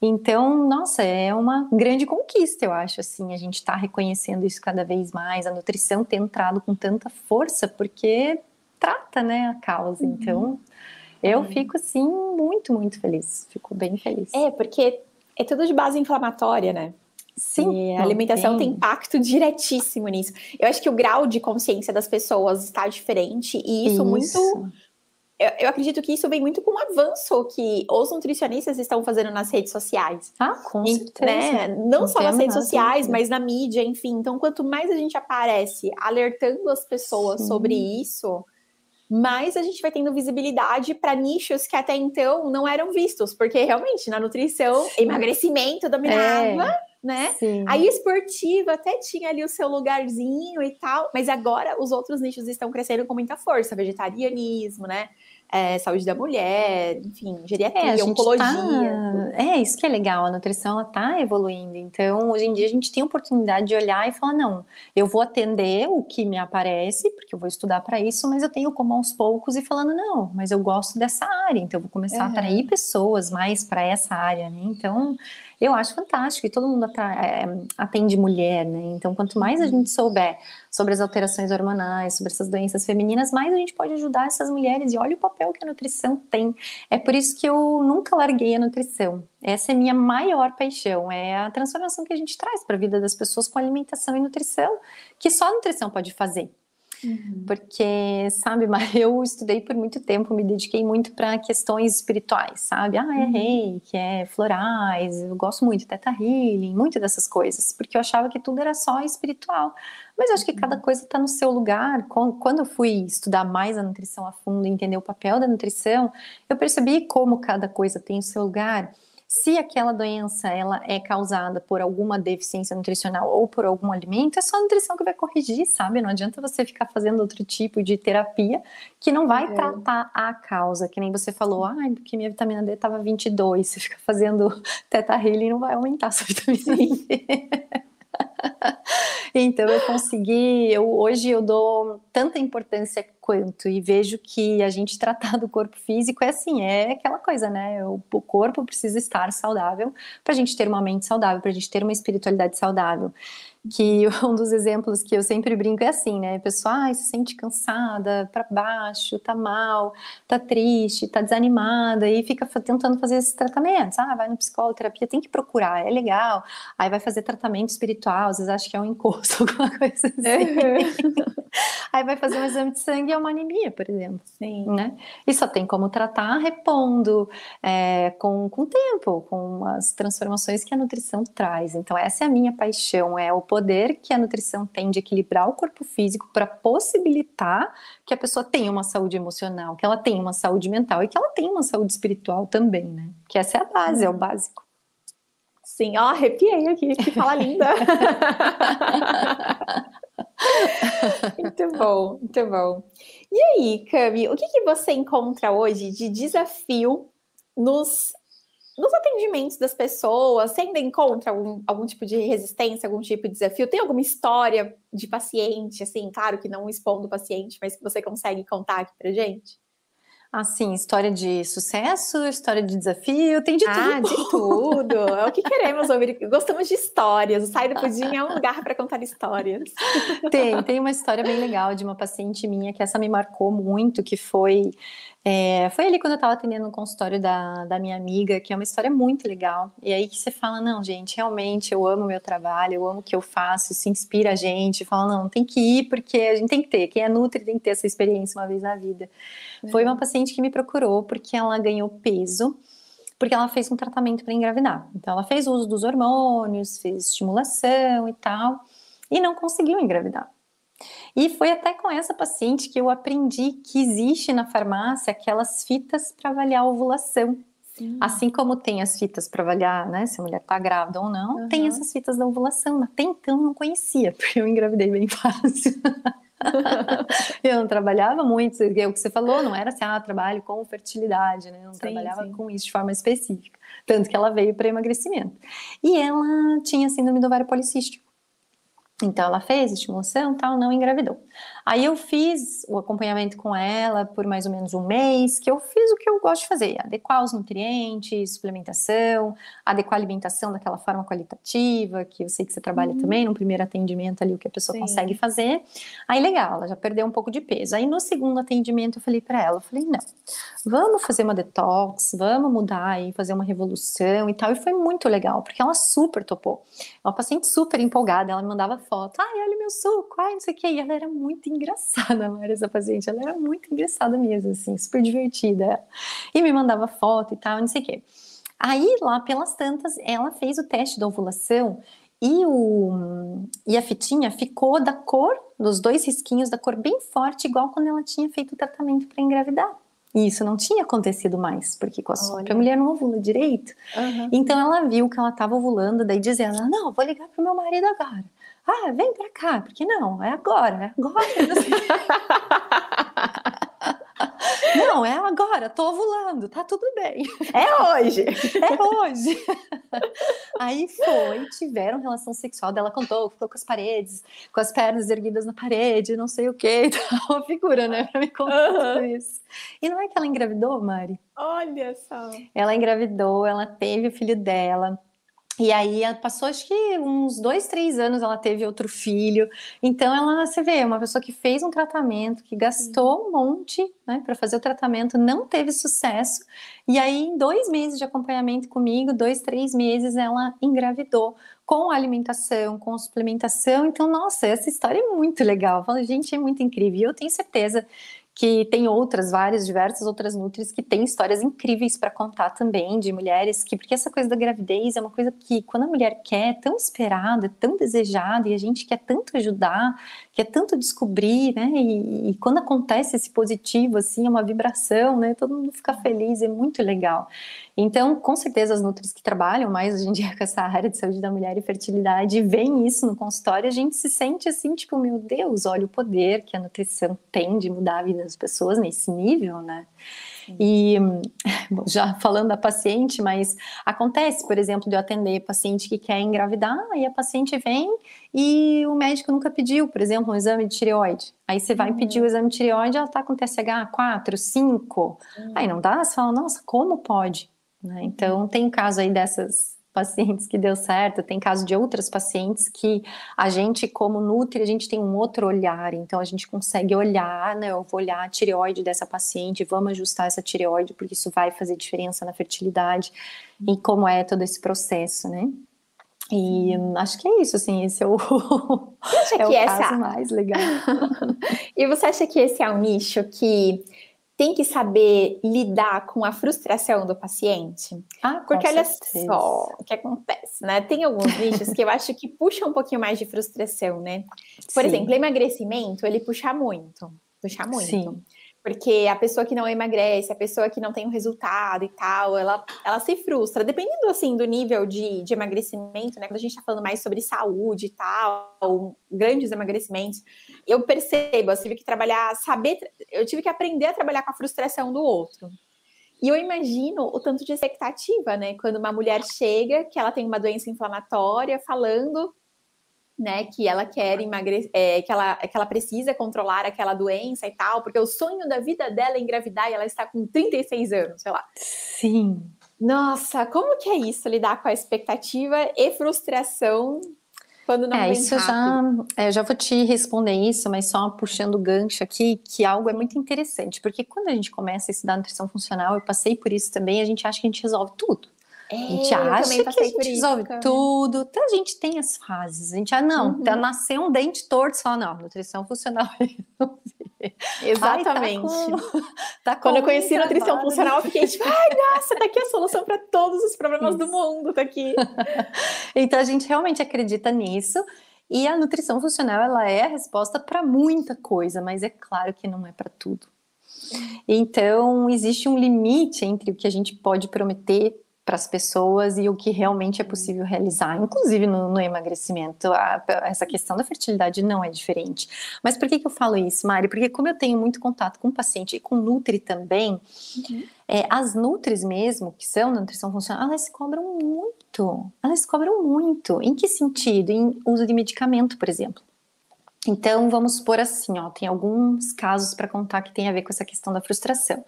Então, nossa, é uma grande conquista, eu acho, assim, a gente está reconhecendo isso cada vez mais, a nutrição tem entrado com tanta força, porque trata, né, a causa. Uhum. Então, eu uhum. fico, assim, muito, muito feliz, fico bem feliz. É, porque é tudo de base inflamatória, né? Sim. E a alimentação tem. tem impacto diretíssimo nisso. Eu acho que o grau de consciência das pessoas está diferente e isso, isso. muito eu, eu, acredito que isso vem muito com o avanço que os nutricionistas estão fazendo nas redes sociais. Ah, com e, certeza. Né? Não, Não só nas redes sociais, mas na mídia, enfim. Então, quanto mais a gente aparece alertando as pessoas Sim. sobre isso, mais a gente vai tendo visibilidade para nichos que até então não eram vistos, porque realmente na nutrição, emagrecimento dominava. É né? Sim. Aí esportiva até tinha ali o seu lugarzinho e tal, mas agora os outros nichos estão crescendo com muita força, vegetarianismo, né? É, saúde da mulher, enfim, geriatria, é, oncologia. Tá... É, isso que é legal, a nutrição ela tá evoluindo. Então, hoje em dia a gente tem a oportunidade de olhar e falar, não, eu vou atender o que me aparece, porque eu vou estudar para isso, mas eu tenho como aos poucos e falando, não, mas eu gosto dessa área, então eu vou começar uhum. a atrair pessoas mais para essa área, né? Então, eu acho fantástico e todo mundo é, atende mulher, né? Então, quanto mais a uhum. gente souber sobre as alterações hormonais, sobre essas doenças femininas, mais a gente pode ajudar essas mulheres. E olha o papel que a nutrição tem. É por isso que eu nunca larguei a nutrição. Essa é a minha maior paixão, é a transformação que a gente traz para a vida das pessoas com alimentação e nutrição, que só a nutrição pode fazer. Uhum. Porque, sabe, mas eu estudei por muito tempo, me dediquei muito para questões espirituais, sabe? Ah, é uhum. reiki, é florais, eu gosto muito de teta healing, muito dessas coisas, porque eu achava que tudo era só espiritual. Mas eu acho que cada uhum. coisa está no seu lugar. Quando eu fui estudar mais a nutrição a fundo, entender o papel da nutrição, eu percebi como cada coisa tem o seu lugar. Se aquela doença ela é causada por alguma deficiência nutricional ou por algum alimento, é só a nutrição que vai corrigir, sabe? Não adianta você ficar fazendo outro tipo de terapia que não vai é. tratar a causa, que nem você falou, ah, porque minha vitamina D estava 22, você fica fazendo teta healing não vai aumentar a sua vitamina D. então eu consegui, eu, hoje eu dou tanta importância quanto e vejo que a gente tratar do corpo físico é assim, é aquela coisa, né? O, o corpo precisa estar saudável para a gente ter uma mente saudável, para a gente ter uma espiritualidade saudável que um dos exemplos que eu sempre brinco é assim, né? A pessoa ai, se sente cansada, para baixo, tá mal, tá triste, tá desanimada e fica tentando fazer esses tratamentos. Ah, vai no psicólogo, terapia, tem que procurar, é legal. Aí vai fazer tratamento espiritual, às vezes acha que é um encosto, alguma coisa assim. Aí vai fazer um exame de sangue e é uma anemia, por exemplo. Sim. Né? E só tem como tratar repondo, é, com, com tempo, com as transformações que a nutrição traz. Então, essa é a minha paixão, é o poder que a nutrição tem de equilibrar o corpo físico para possibilitar que a pessoa tenha uma saúde emocional, que ela tenha uma saúde mental e que ela tenha uma saúde espiritual também, né? Que essa é a base, é o básico. Sim, ó, arrepiei aqui, que fala linda. muito bom, muito bom. E aí, Cami, o que, que você encontra hoje de desafio nos, nos atendimentos das pessoas? Você ainda encontra algum, algum tipo de resistência, algum tipo de desafio? Tem alguma história de paciente, assim, claro que não expondo o paciente, mas que você consegue contar aqui pra gente? Assim, história de sucesso, história de desafio, tem de ah, tudo. Ah, de tudo. É o que queremos ouvir. Gostamos de histórias. O Sai do Pudim é um lugar para contar histórias. Tem, tem uma história bem legal de uma paciente minha que essa me marcou muito, que foi é, foi ali quando eu estava atendendo no consultório da, da minha amiga, que é uma história muito legal. E aí que você fala, não, gente, realmente eu amo o meu trabalho, eu amo o que eu faço, isso inspira a gente. Fala, não, tem que ir porque a gente tem que ter. Quem é Nutri tem que ter essa experiência uma vez na vida. É. Foi uma paciente que me procurou porque ela ganhou peso porque ela fez um tratamento para engravidar. Então, ela fez uso dos hormônios, fez estimulação e tal, e não conseguiu engravidar. E foi até com essa paciente que eu aprendi que existe na farmácia aquelas fitas para avaliar a ovulação. Sim. Assim como tem as fitas para avaliar, né, se a mulher está grávida ou não, uhum. tem essas fitas da ovulação. Até então eu não conhecia, porque eu engravidei bem fácil. eu não trabalhava muito, é o que você falou, não era assim, ah, trabalho com fertilidade, né? Eu não sim, trabalhava sim. com isso de forma específica. Tanto que ela veio para emagrecimento. E ela tinha síndrome do ovário policístico. Então ela fez estimulação, tal, não engravidou. Aí eu fiz o acompanhamento com ela por mais ou menos um mês, que eu fiz o que eu gosto de fazer, adequar os nutrientes, suplementação, adequar a alimentação daquela forma qualitativa, que eu sei que você trabalha uhum. também no primeiro atendimento ali o que a pessoa Sim. consegue fazer. Aí legal, ela já perdeu um pouco de peso. Aí no segundo atendimento eu falei para ela, eu falei, não, vamos fazer uma detox, vamos mudar aí, fazer uma revolução e tal. E foi muito legal, porque ela super topou. Uma paciente super empolgada, ela me mandava foto. Ai, olha meu suco, ai, não sei o quê. E ela era muito engraçada, Mari, essa paciente. Ela era muito engraçada mesmo, assim, super divertida. E me mandava foto e tal, não sei o quê. Aí, lá pelas tantas, ela fez o teste da ovulação e, o, e a fitinha ficou da cor, dos dois risquinhos, da cor bem forte, igual quando ela tinha feito o tratamento para engravidar. E isso não tinha acontecido mais, porque com a própria mulher não ovula direito. Uhum. Então ela viu que ela estava ovulando, daí dizia ela, não, vou ligar pro meu marido agora. Ah, vem pra cá, porque não, é agora, é agora. Não, é agora, tô ovulando, tá tudo bem. É hoje. É hoje. Aí foi, tiveram relação sexual, dela contou, ficou com as paredes, com as pernas erguidas na parede, não sei o que, uma figura, né, pra me contar uhum. tudo isso. E não é que ela engravidou, Mari? Olha só. Ela engravidou, ela teve o filho dela. E aí passou, acho que uns dois, três anos ela teve outro filho. Então ela, você vê, uma pessoa que fez um tratamento, que gastou um monte, né, para fazer o tratamento, não teve sucesso. E aí, em dois meses de acompanhamento comigo, dois, três meses, ela engravidou com alimentação, com suplementação. Então, nossa, essa história é muito legal. Eu falo, gente, é muito incrível. E eu tenho certeza que tem outras, várias, diversas outras nutris que têm histórias incríveis para contar também de mulheres que, porque essa coisa da gravidez é uma coisa que quando a mulher quer, é tão esperada, é tão desejada e a gente quer tanto ajudar, quer tanto descobrir, né? E, e quando acontece esse positivo, assim, é uma vibração, né? Todo mundo fica feliz, é muito legal. Então, com certeza, as nutris que trabalham mais hoje em dia com essa área de saúde da mulher e fertilidade veem isso no consultório, a gente se sente assim, tipo, meu Deus, olha o poder que a nutrição tem de mudar a vida das pessoas nesse nível, né? E já falando da paciente, mas acontece, por exemplo, de eu atender paciente que quer engravidar e a paciente vem e o médico nunca pediu, por exemplo, um exame de tireoide. Aí você vai uhum. pedir o exame de tireoide, ela tá com TSH 4, 5. Uhum. Aí não dá, você fala, nossa, como pode? Né? Então, tem caso aí dessas pacientes que deu certo, tem caso de outras pacientes que a gente, como Nutri, a gente tem um outro olhar, então a gente consegue olhar, né? Eu vou olhar a tireoide dessa paciente, vamos ajustar essa tireoide, porque isso vai fazer diferença na fertilidade e como é todo esse processo, né? E acho que é isso, assim, esse é o, é o caso essa... mais legal. e você acha que esse é um nicho que tem que saber lidar com a frustração do paciente. Ah, Porque olha certeza. só o que acontece, né? Tem alguns nichos que eu acho que puxam um pouquinho mais de frustração, né? Por Sim. exemplo, emagrecimento, ele puxa muito. Puxa muito. Sim. Porque a pessoa que não emagrece, a pessoa que não tem o um resultado e tal, ela, ela se frustra. Dependendo, assim, do nível de, de emagrecimento, né? Quando a gente tá falando mais sobre saúde e tal, grandes emagrecimentos, eu percebo, eu tive que trabalhar, saber, eu tive que aprender a trabalhar com a frustração do outro. E eu imagino o tanto de expectativa, né? Quando uma mulher chega, que ela tem uma doença inflamatória, falando né, que ela quer emagrecer, é, que, ela, que ela precisa controlar aquela doença e tal, porque o sonho da vida dela é engravidar e ela está com 36 anos, sei lá. Sim. Nossa, como que é isso, lidar com a expectativa e frustração quando não é, isso rápido? já, é, eu já vou te responder isso, mas só puxando o gancho aqui, que algo é muito interessante, porque quando a gente começa a estudar nutrição funcional, eu passei por isso também, a gente acha que a gente resolve tudo. É, a gente acha que a gente resolve isso, tudo. Então a gente tem as fases. A gente, ah, não, uhum. tá, nasceu um dente torto, só não, nutrição funcional. Exatamente. Ai, tá com, tá Quando eu conheci nutrição funcional, eu fiquei tipo, ai, nossa, tá aqui a solução para todos os problemas isso. do mundo, tá aqui. então a gente realmente acredita nisso. E a nutrição funcional, ela é a resposta para muita coisa, mas é claro que não é para tudo. Então, existe um limite entre o que a gente pode prometer para as pessoas e o que realmente é possível realizar, inclusive no, no emagrecimento. A, essa questão da fertilidade não é diferente. Mas por que, que eu falo isso, Mari? Porque como eu tenho muito contato com o paciente e com Nutri também, uhum. é, as Nutris mesmo, que são nutrição funcional, elas cobram muito. Elas cobram muito. Em que sentido? Em uso de medicamento, por exemplo. Então, vamos supor assim, ó, tem alguns casos para contar que tem a ver com essa questão da frustração.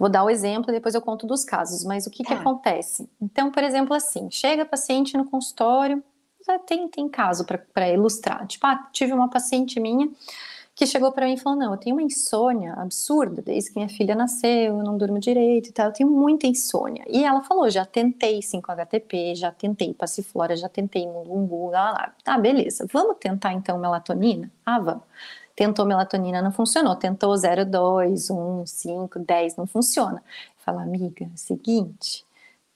Vou dar o exemplo e depois eu conto dos casos, mas o que, tá. que acontece? Então, por exemplo, assim, chega paciente no consultório, já tem, tem caso para ilustrar. Tipo, ah, tive uma paciente minha que chegou para mim e falou: Não, eu tenho uma insônia absurda desde que minha filha nasceu, eu não durmo direito e tal, eu tenho muita insônia. E ela falou: Já tentei 5-HTP, já tentei passiflora, já tentei mundumbu, lá, lá. Tá, beleza, vamos tentar então melatonina? Ah, vamos. Tentou melatonina, não funcionou. Tentou 0,2, 1, 5, 10, não funciona. Fala, amiga, é seguinte,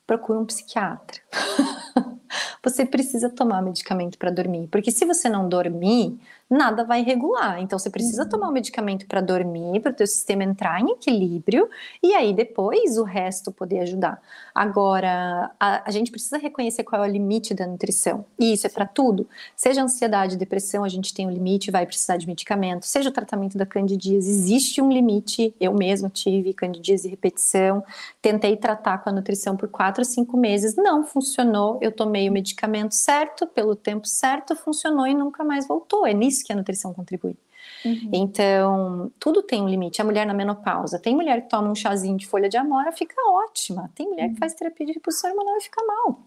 procura um psiquiatra. você precisa tomar medicamento para dormir, porque se você não dormir, nada vai regular. Então você precisa uhum. tomar um medicamento para dormir, para o teu sistema entrar em equilíbrio e aí depois o resto poder ajudar. Agora, a, a gente precisa reconhecer qual é o limite da nutrição. E isso é para tudo. Seja ansiedade, depressão, a gente tem um limite, vai precisar de medicamento. Seja o tratamento da candidíase, existe um limite. Eu mesmo tive candidíase repetição, tentei tratar com a nutrição por quatro, cinco meses, não funcionou. Eu tomei o medicamento certo, pelo tempo certo, funcionou e nunca mais voltou. É nisso que a nutrição contribui. Uhum. Então, tudo tem um limite. A mulher na menopausa, tem mulher que toma um chazinho de folha de amora, fica ótima. Tem mulher uhum. que faz terapia de reposição hormonal e fica mal.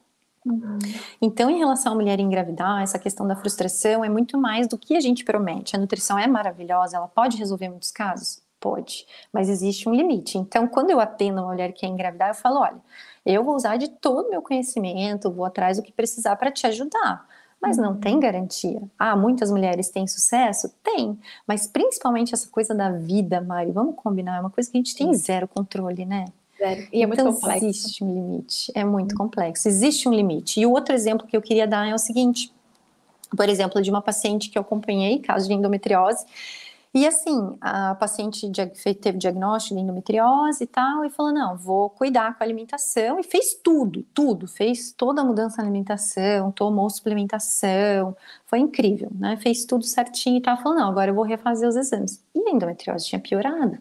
Uhum. Então, em relação à mulher engravidar, essa questão da frustração é muito mais do que a gente promete. A nutrição é maravilhosa, ela pode resolver muitos casos? Pode, mas existe um limite. Então, quando eu atendo uma mulher que quer engravidar, eu falo: olha, eu vou usar de todo o meu conhecimento, vou atrás do que precisar para te ajudar mas não tem garantia. Ah, muitas mulheres têm sucesso? Tem, mas principalmente essa coisa da vida, Mari, vamos combinar, é uma coisa que a gente tem zero controle, né? Zero. E é muito então, complexo. existe um limite, é muito hum. complexo, existe um limite. E o outro exemplo que eu queria dar é o seguinte, por exemplo, de uma paciente que eu acompanhei, caso de endometriose, e assim, a paciente teve diagnóstico de endometriose e tal, e falou: não, vou cuidar com a alimentação, e fez tudo, tudo, fez toda a mudança na alimentação, tomou suplementação, foi incrível, né? Fez tudo certinho e tal. Falou: não, agora eu vou refazer os exames. E a endometriose tinha piorado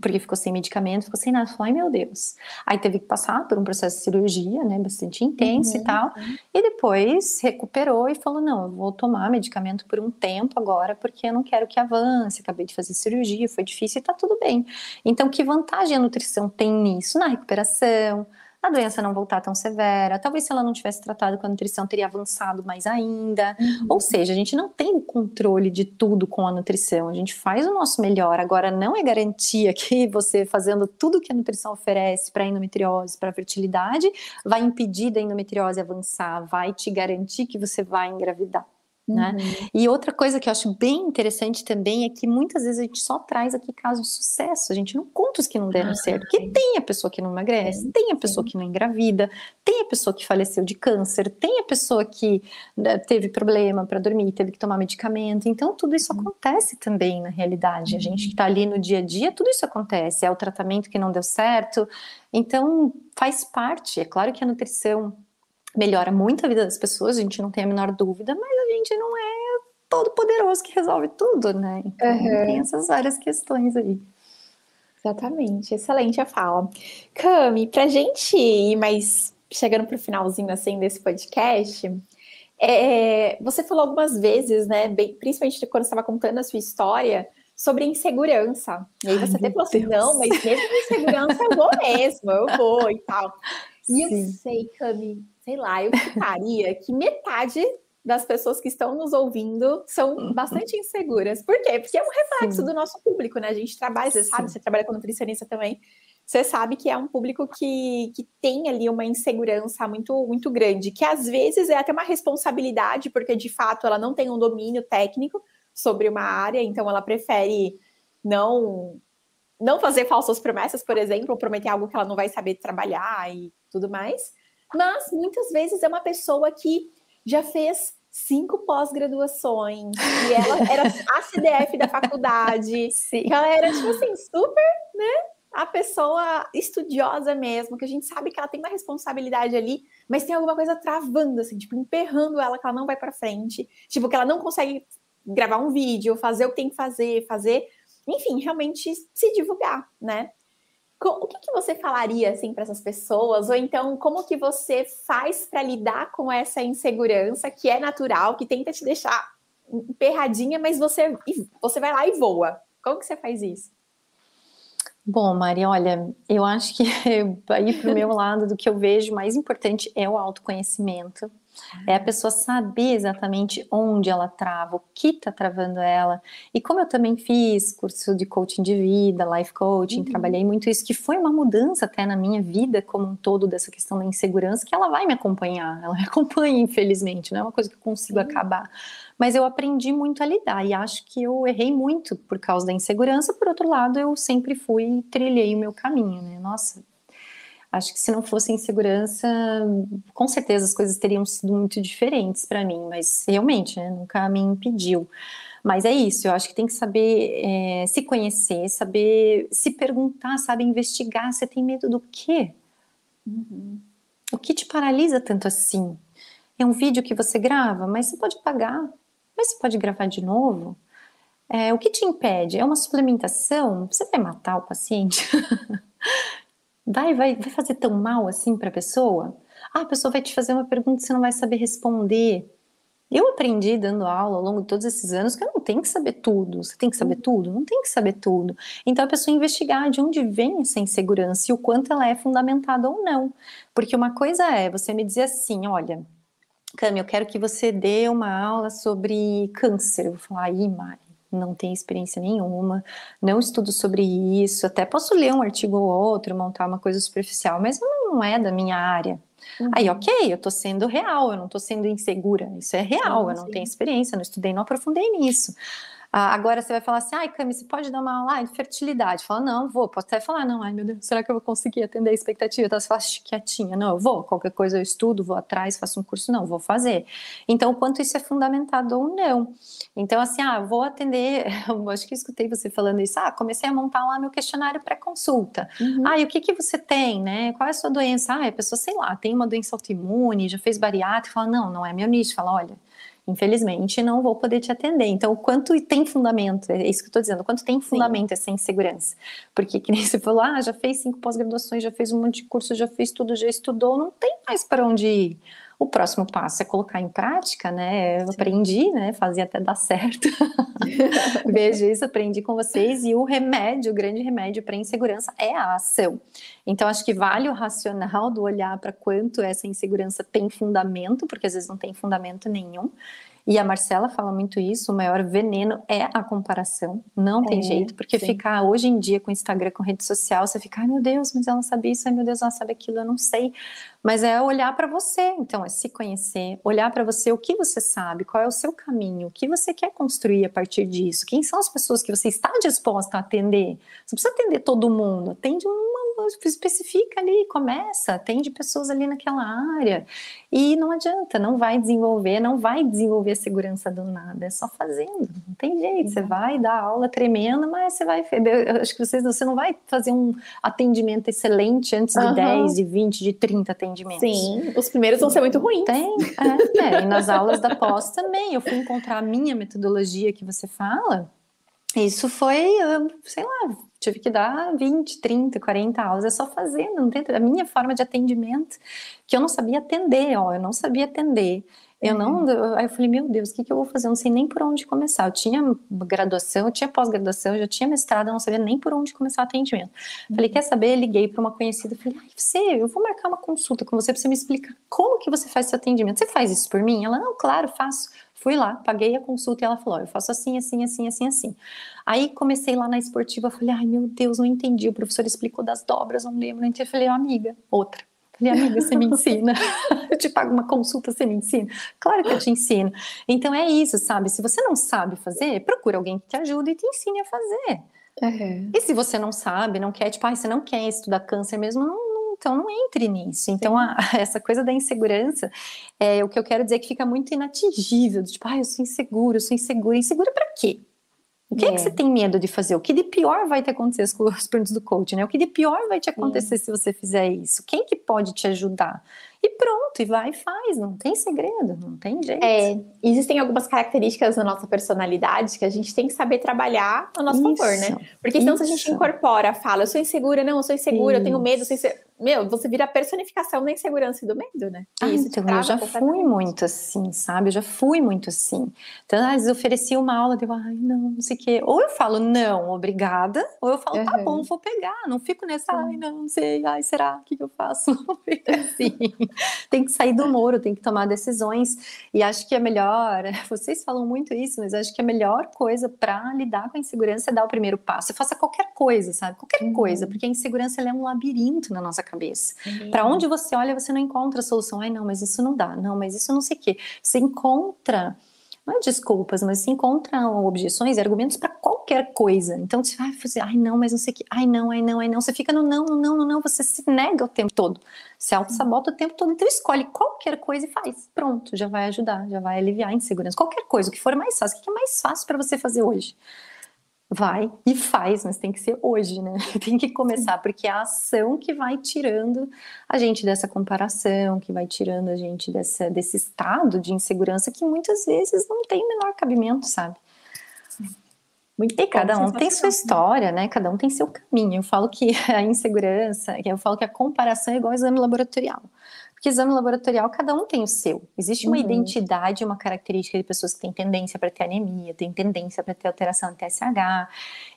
porque ficou sem medicamento, ficou sem nada. Falou, ai meu Deus. Aí teve que passar por um processo de cirurgia, né, bastante intenso uhum, e tal. Uhum. E depois recuperou e falou, não, eu vou tomar medicamento por um tempo agora, porque eu não quero que avance. Acabei de fazer cirurgia, foi difícil e tá tudo bem. Então, que vantagem a nutrição tem nisso? Na recuperação, a doença não voltar tão severa. Talvez se ela não tivesse tratado com a nutrição, teria avançado mais ainda. Uhum. Ou seja, a gente não tem o controle de tudo com a nutrição. A gente faz o nosso melhor. Agora, não é garantia que você fazendo tudo que a nutrição oferece para endometriose, para fertilidade, vai impedir da endometriose avançar, vai te garantir que você vai engravidar. Né? Uhum. E outra coisa que eu acho bem interessante também é que muitas vezes a gente só traz aqui casos de sucesso, a gente não conta os que não deram ah, certo, porque tem a pessoa que não emagrece, sim, tem a pessoa sim. que não engravida, tem a pessoa que faleceu de câncer, tem a pessoa que né, teve problema para dormir, teve que tomar medicamento, então tudo isso uhum. acontece também na realidade, a gente que está ali no dia a dia, tudo isso acontece, é o tratamento que não deu certo, então faz parte, é claro que a nutrição melhora muito a vida das pessoas, a gente não tem a menor dúvida, mas a gente não é todo poderoso que resolve tudo, né? Então uhum. tem essas várias questões aí. Exatamente, excelente a fala. Cami, pra gente ir mais chegando pro finalzinho assim desse podcast, é, você falou algumas vezes, né, bem, principalmente quando estava contando a sua história, sobre insegurança. E aí você Ai, até falou assim, não, mas mesmo insegurança eu vou mesmo, eu vou e tal. E Sim. eu sei, Cami, sei lá, eu ficaria que metade das pessoas que estão nos ouvindo são uhum. bastante inseguras. Por quê? Porque é um reflexo Sim. do nosso público, né? A gente trabalha, você sabe, você trabalha com nutricionista também. Você sabe que é um público que, que tem ali uma insegurança muito, muito grande, que às vezes é até uma responsabilidade, porque de fato ela não tem um domínio técnico sobre uma área, então ela prefere não não fazer falsas promessas, por exemplo, ou prometer algo que ela não vai saber trabalhar e tudo mais mas muitas vezes é uma pessoa que já fez cinco pós-graduações, e ela era a CDF da faculdade, Sim. ela era, tipo assim, super, né? A pessoa estudiosa mesmo, que a gente sabe que ela tem uma responsabilidade ali, mas tem alguma coisa travando, assim, tipo, emperrando ela, que ela não vai para frente, tipo, que ela não consegue gravar um vídeo, fazer o que tem que fazer, fazer, enfim, realmente se divulgar, né? O que, que você falaria assim para essas pessoas? Ou então, como que você faz para lidar com essa insegurança que é natural, que tenta te deixar emperradinha, mas você, você vai lá e voa? Como que você faz isso? Bom, Mari, olha, eu acho que aí para o meu lado do que eu vejo mais importante é o autoconhecimento. É a pessoa saber exatamente onde ela trava, o que está travando ela. E como eu também fiz curso de coaching de vida, life coaching, uhum. trabalhei muito isso, que foi uma mudança até na minha vida como um todo dessa questão da insegurança, que ela vai me acompanhar, ela me acompanha, infelizmente, não é uma coisa que eu consigo uhum. acabar. Mas eu aprendi muito a lidar e acho que eu errei muito por causa da insegurança. Por outro lado, eu sempre fui e trilhei o meu caminho, né? Nossa, Acho que se não fosse insegurança, com certeza as coisas teriam sido muito diferentes para mim, mas realmente, né, nunca me impediu. Mas é isso, eu acho que tem que saber é, se conhecer, saber se perguntar, sabe, investigar. Você tem medo do quê? Uhum. O que te paralisa tanto assim? É um vídeo que você grava, mas você pode pagar, mas você pode gravar de novo. É, o que te impede? É uma suplementação? Você vai matar o paciente? vai, vai, vai fazer tão mal assim para a pessoa? Ah, a pessoa vai te fazer uma pergunta e você não vai saber responder. Eu aprendi dando aula ao longo de todos esses anos que eu não tenho que saber tudo. Você tem que saber tudo? Não tem que saber tudo. Então a pessoa investigar de onde vem essa insegurança e o quanto ela é fundamentada ou não. Porque uma coisa é você me dizer assim: olha, Cami, eu quero que você dê uma aula sobre câncer. Eu vou falar, aí, Mari, não tenho experiência nenhuma, não estudo sobre isso, até posso ler um artigo ou outro, montar uma coisa superficial, mas não é da minha área. Uhum. Aí, ok, eu tô sendo real, eu não tô sendo insegura, isso é real, eu não sim. tenho experiência, não estudei, não aprofundei nisso. Ah, agora você vai falar assim, ai, Cami, você pode dar uma aula de fertilidade? Fala, não, vou. Posso até falar, não, ai, meu Deus, será que eu vou conseguir atender a expectativa? Então você fala, quietinha, não, eu vou. Qualquer coisa eu estudo, vou atrás, faço um curso, não, vou fazer. Então, o quanto isso é fundamentado ou não. Então, assim, ah, vou atender, eu acho que escutei você falando isso, ah, comecei a montar lá meu questionário para consulta. Uhum. Ah, e o que que você tem, né? Qual é a sua doença? Ah, a pessoa, sei lá, tem uma doença autoimune, já fez bariátrica, fala, não, não é meu nicho. Fala, olha, infelizmente não vou poder te atender. Então, o quanto tem fundamento, é isso que eu estou dizendo, o quanto tem fundamento Sim. essa insegurança. Porque, que nem você falou, ah, já fez cinco pós-graduações, já fez um monte de curso, já fez tudo, já estudou, não tem mais para onde ir. O próximo passo é colocar em prática, né? Eu Sim. aprendi, né? Fazia até dar certo. Vejo isso, aprendi com vocês. E o remédio, o grande remédio para insegurança é a ação. Então, acho que vale o racional do olhar para quanto essa insegurança tem fundamento, porque às vezes não tem fundamento nenhum. E a Marcela fala muito isso, o maior veneno é a comparação, não tem é, jeito, porque sim. ficar hoje em dia com Instagram, com rede social, você fica, ai meu Deus, mas ela sabe isso, ai meu Deus, ela sabe aquilo, eu não sei. Mas é olhar para você, então é se conhecer, olhar para você o que você sabe, qual é o seu caminho, o que você quer construir a partir disso, quem são as pessoas que você está disposta a atender. Você precisa atender todo mundo, atende uma especifica ali, começa, atende pessoas ali naquela área. E não adianta, não vai desenvolver, não vai desenvolver segurança do nada, é só fazendo, não tem jeito. Você vai dar aula tremenda, mas você vai. Eu acho que vocês, você não vai fazer um atendimento excelente antes de uhum. 10, de 20, de 30 atendimentos. Sim, os primeiros vão ser muito ruins. Tem, é, é. E nas aulas da pós também, eu fui encontrar a minha metodologia que você fala. Isso foi, sei lá, tive que dar 20, 30, 40 aulas, é só fazendo, não tem a minha forma de atendimento, que eu não sabia atender, ó, eu não sabia atender. Eu não, uhum. aí eu falei, meu Deus, o que, que eu vou fazer? Eu não sei nem por onde começar. Eu tinha graduação, eu tinha pós-graduação, eu já tinha mestrado, eu não sabia nem por onde começar o atendimento. Uhum. Falei, quer saber? Liguei para uma conhecida, falei, ai, você, eu vou marcar uma consulta com você para você me explicar como que você faz seu atendimento. Você faz isso por mim? Ela, não, claro, faço. Fui lá, paguei a consulta e ela falou: eu faço assim, assim, assim, assim, assim. Aí comecei lá na esportiva, falei: ai meu Deus, não entendi. O professor explicou das dobras, não lembro, não entendi. Falei: amiga, outra. Falei, amiga, você me ensina. eu te pago uma consulta, você me ensina. Claro que eu te ensino. Então é isso, sabe? Se você não sabe fazer, procura alguém que te ajude e te ensine a fazer. Uhum. E se você não sabe, não quer, tipo, ah, você não quer estudar câncer mesmo, não, então não entre nisso. Então, a, essa coisa da insegurança, é, o que eu quero dizer que fica muito inatingível, tipo, ah, eu sou inseguro, eu sou insegura. Insegura para quê? O que é. é. que você tem medo de fazer? O que de pior vai te acontecer com os perguntas do coach, né? O que de pior vai te acontecer é. se você fizer isso? Quem que pode te ajudar? E pronto, e vai e faz, não tem segredo, não tem jeito. É, existem algumas características da nossa personalidade que a gente tem que saber trabalhar a nosso isso, favor, né? Porque senão isso. se a gente incorpora, fala, eu sou insegura, não, eu sou insegura, Isso. eu tenho medo, eu sou insegura meu, você vira a personificação da insegurança e do medo, né? Ah, então, eu já fui muito assim, sabe? Eu já fui muito assim. Então, às vezes eu oferecia uma aula, eu, ai, não, não sei o quê. Ou eu falo, não, obrigada, ou eu falo, uhum. tá bom, vou pegar. Não fico nessa, ai, não, não sei, ai, será? O que, que eu faço? Assim. tem que sair do muro, tem que tomar decisões. E acho que é melhor, vocês falam muito isso, mas acho que a melhor coisa para lidar com a insegurança é dar o primeiro passo. Faça qualquer coisa, sabe? Qualquer uhum. coisa, porque a insegurança é um labirinto na nossa cabeça. Uhum. Para onde você olha, você não encontra solução. Ai, não, mas isso não dá. Não, mas isso não sei o quê. Você encontra não é desculpas, mas se encontram objeções e argumentos para qualquer coisa. Então você vai fazer, ai não, mas não sei o que, ai não, ai não, ai não. Você fica no não, não, não, não, você se nega o tempo todo, se auto-sabota o tempo todo. Então escolhe qualquer coisa e faz. Pronto, já vai ajudar, já vai aliviar a insegurança. Qualquer coisa, o que for mais fácil, o que é mais fácil para você fazer hoje? Vai e faz, mas tem que ser hoje, né? Tem que começar, porque é a ação que vai tirando a gente dessa comparação, que vai tirando a gente dessa, desse estado de insegurança que muitas vezes não tem o menor cabimento, sabe? Muito e cada um tem sua história, né? Cada um tem seu caminho. Eu falo que a insegurança, eu falo que a comparação é igual ao exame laboratorial. Porque exame laboratorial, cada um tem o seu. Existe uma uhum. identidade, uma característica de pessoas que têm tendência para ter anemia, têm tendência para ter alteração no TSH.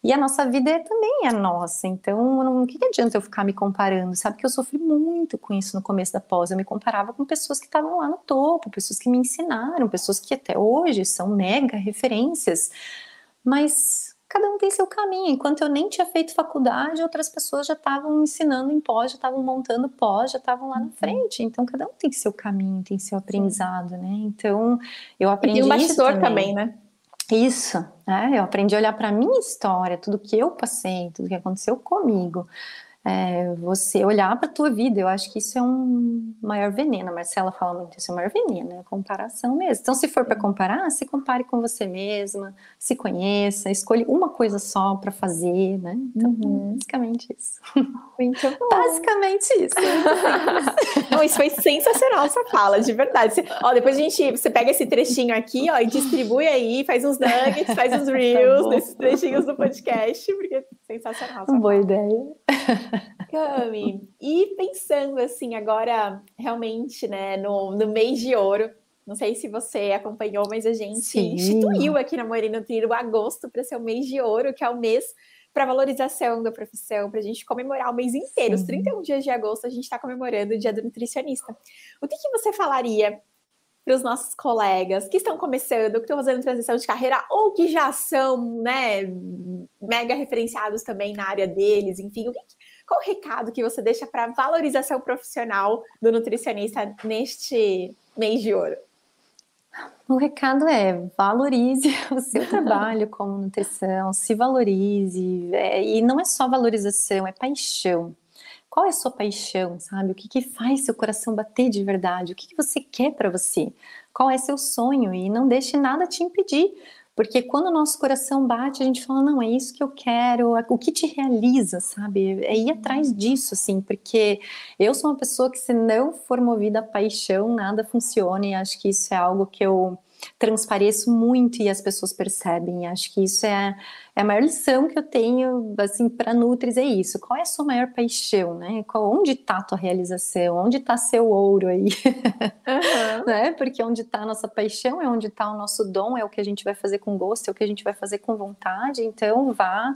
E a nossa vida é, também é nossa. Então, o que, que adianta eu ficar me comparando? Sabe que eu sofri muito com isso no começo da pós. Eu me comparava com pessoas que estavam lá no topo, pessoas que me ensinaram, pessoas que até hoje são mega referências. Mas cada um tem seu caminho. Enquanto eu nem tinha feito faculdade, outras pessoas já estavam ensinando em pós, já estavam montando pós, já estavam lá na uhum. frente. Então, cada um tem seu caminho, tem seu aprendizado, né? Então, eu aprendi. E um bastidor também. também, né? Isso, né? Eu aprendi a olhar para a minha história, tudo que eu passei, tudo que aconteceu comigo é, você olhar para a tua vida. Eu acho que isso é um maior veneno. A Marcela fala muito isso, é um maior veneno, é a comparação mesmo. Então, se for para comparar, se compare com você mesma, se conheça, escolha uma coisa só para fazer, né? Então, uhum. basicamente isso. Muito bom. Basicamente isso. Não, isso foi sensacional essa fala, de verdade. Você, ó, depois a gente, você pega esse trechinho aqui, ó, e distribui aí, faz uns nuggets, faz uns tá reels tá desses trechinhos do podcast, porque sensacional. Boa ideia. Cami, e pensando assim, agora realmente, né, no, no mês de ouro, não sei se você acompanhou, mas a gente Sim. instituiu aqui na Morena Tiro o agosto para ser o mês de ouro, que é o mês para valorização da profissão, para a gente comemorar o mês inteiro, Sim. os 31 dias de agosto, a gente está comemorando o Dia do Nutricionista. O que, que você falaria para os nossos colegas que estão começando, que estão fazendo transição de carreira ou que já são, né, mega referenciados também na área deles, enfim, o que, qual o recado que você deixa para valorização profissional do nutricionista neste mês de ouro? O recado é valorize o seu trabalho como nutrição, se valorize. É, e não é só valorização, é paixão. Qual é a sua paixão, sabe? O que, que faz seu coração bater de verdade? O que, que você quer para você? Qual é seu sonho? E não deixe nada te impedir. Porque quando o nosso coração bate, a gente fala, não, é isso que eu quero, o que te realiza, sabe? É ir atrás disso, assim, porque eu sou uma pessoa que, se não for movida a paixão, nada funciona, e acho que isso é algo que eu transpareço muito e as pessoas percebem. Acho que isso é, é a maior lição que eu tenho, assim, para Nutris, é isso. Qual é a sua maior paixão, né? Qual, onde está a tua realização? Onde está seu ouro aí? Uhum. né? Porque onde está a nossa paixão é onde está o nosso dom, é o que a gente vai fazer com gosto, é o que a gente vai fazer com vontade. Então, vá,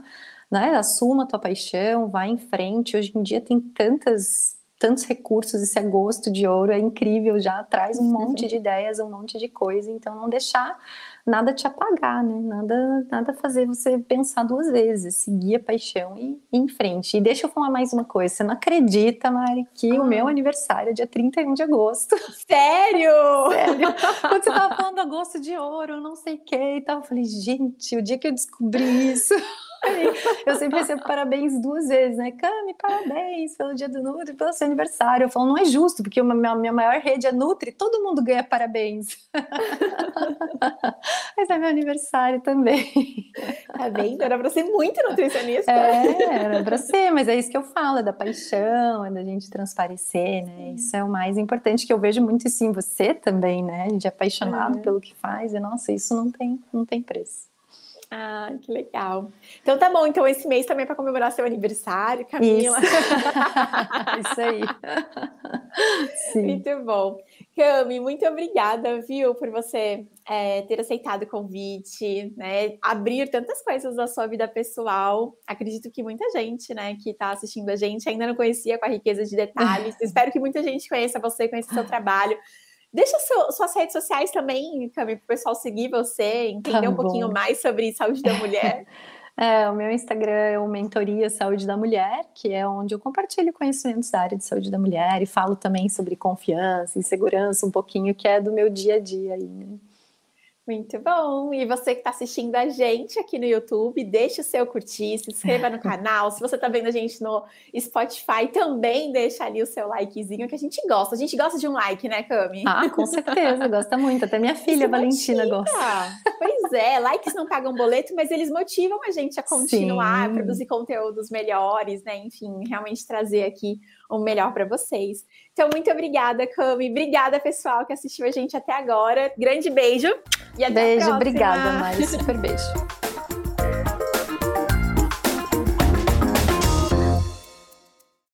né? Assuma a tua paixão, vá em frente. Hoje em dia tem tantas tantos recursos, esse agosto de ouro é incrível, já traz um monte de ideias, um monte de coisa, então não deixar nada te apagar, né? Nada, nada fazer você pensar duas vezes, seguir a paixão e, ir em frente. E deixa eu falar mais uma coisa, você não acredita, Mari, que ah. o meu aniversário é dia 31 de agosto. Sério? Sério. Quando você tava falando agosto de ouro, não sei o que e tal, eu falei, gente, o dia que eu descobri isso... Eu sempre recebo parabéns duas vezes, né? Cami, parabéns pelo dia do Nutri, pelo seu aniversário. Eu falo, não é justo, porque a minha, minha maior rede é Nutri, todo mundo ganha parabéns. Mas é meu aniversário também. Tá vendo? Era pra ser muito nutricionista. É, era pra ser, mas é isso que eu falo, é da paixão, é da gente transparecer, né? Isso é o mais importante que eu vejo muito isso em você também, né? A gente é apaixonado uhum. pelo que faz, e nossa, isso não tem, não tem preço. Ah, que legal. Então tá bom, então esse mês também é para comemorar seu aniversário, Camila. Isso, Isso aí. Sim. Muito bom. Cami, muito obrigada, viu, por você é, ter aceitado o convite, né? Abrir tantas coisas da sua vida pessoal. Acredito que muita gente, né, que está assistindo a gente ainda não conhecia com a riqueza de detalhes. Espero que muita gente conheça você, conheça o seu trabalho. Deixa seu, suas redes sociais também, Cami, para o pessoal seguir você, entender tá um pouquinho mais sobre saúde da mulher. É, o meu Instagram é o Mentoria Saúde da Mulher, que é onde eu compartilho conhecimentos da área de saúde da mulher e falo também sobre confiança e segurança um pouquinho, que é do meu dia a dia aí, né? Muito bom! E você que está assistindo a gente aqui no YouTube, deixe o seu curtir, se inscreva no canal. Se você está vendo a gente no Spotify, também deixa ali o seu likezinho, que a gente gosta. A gente gosta de um like, né, Cami? Ah, com certeza, gosta muito. Até minha filha Isso Valentina motiva. gosta. Pois é, likes não pagam boleto, mas eles motivam a gente a continuar, Sim. a produzir conteúdos melhores, né? Enfim, realmente trazer aqui o melhor para vocês. Então, muito obrigada, Cami. Obrigada, pessoal, que assistiu a gente até agora. Grande beijo e até beijo, obrigada, Mari. Super beijo.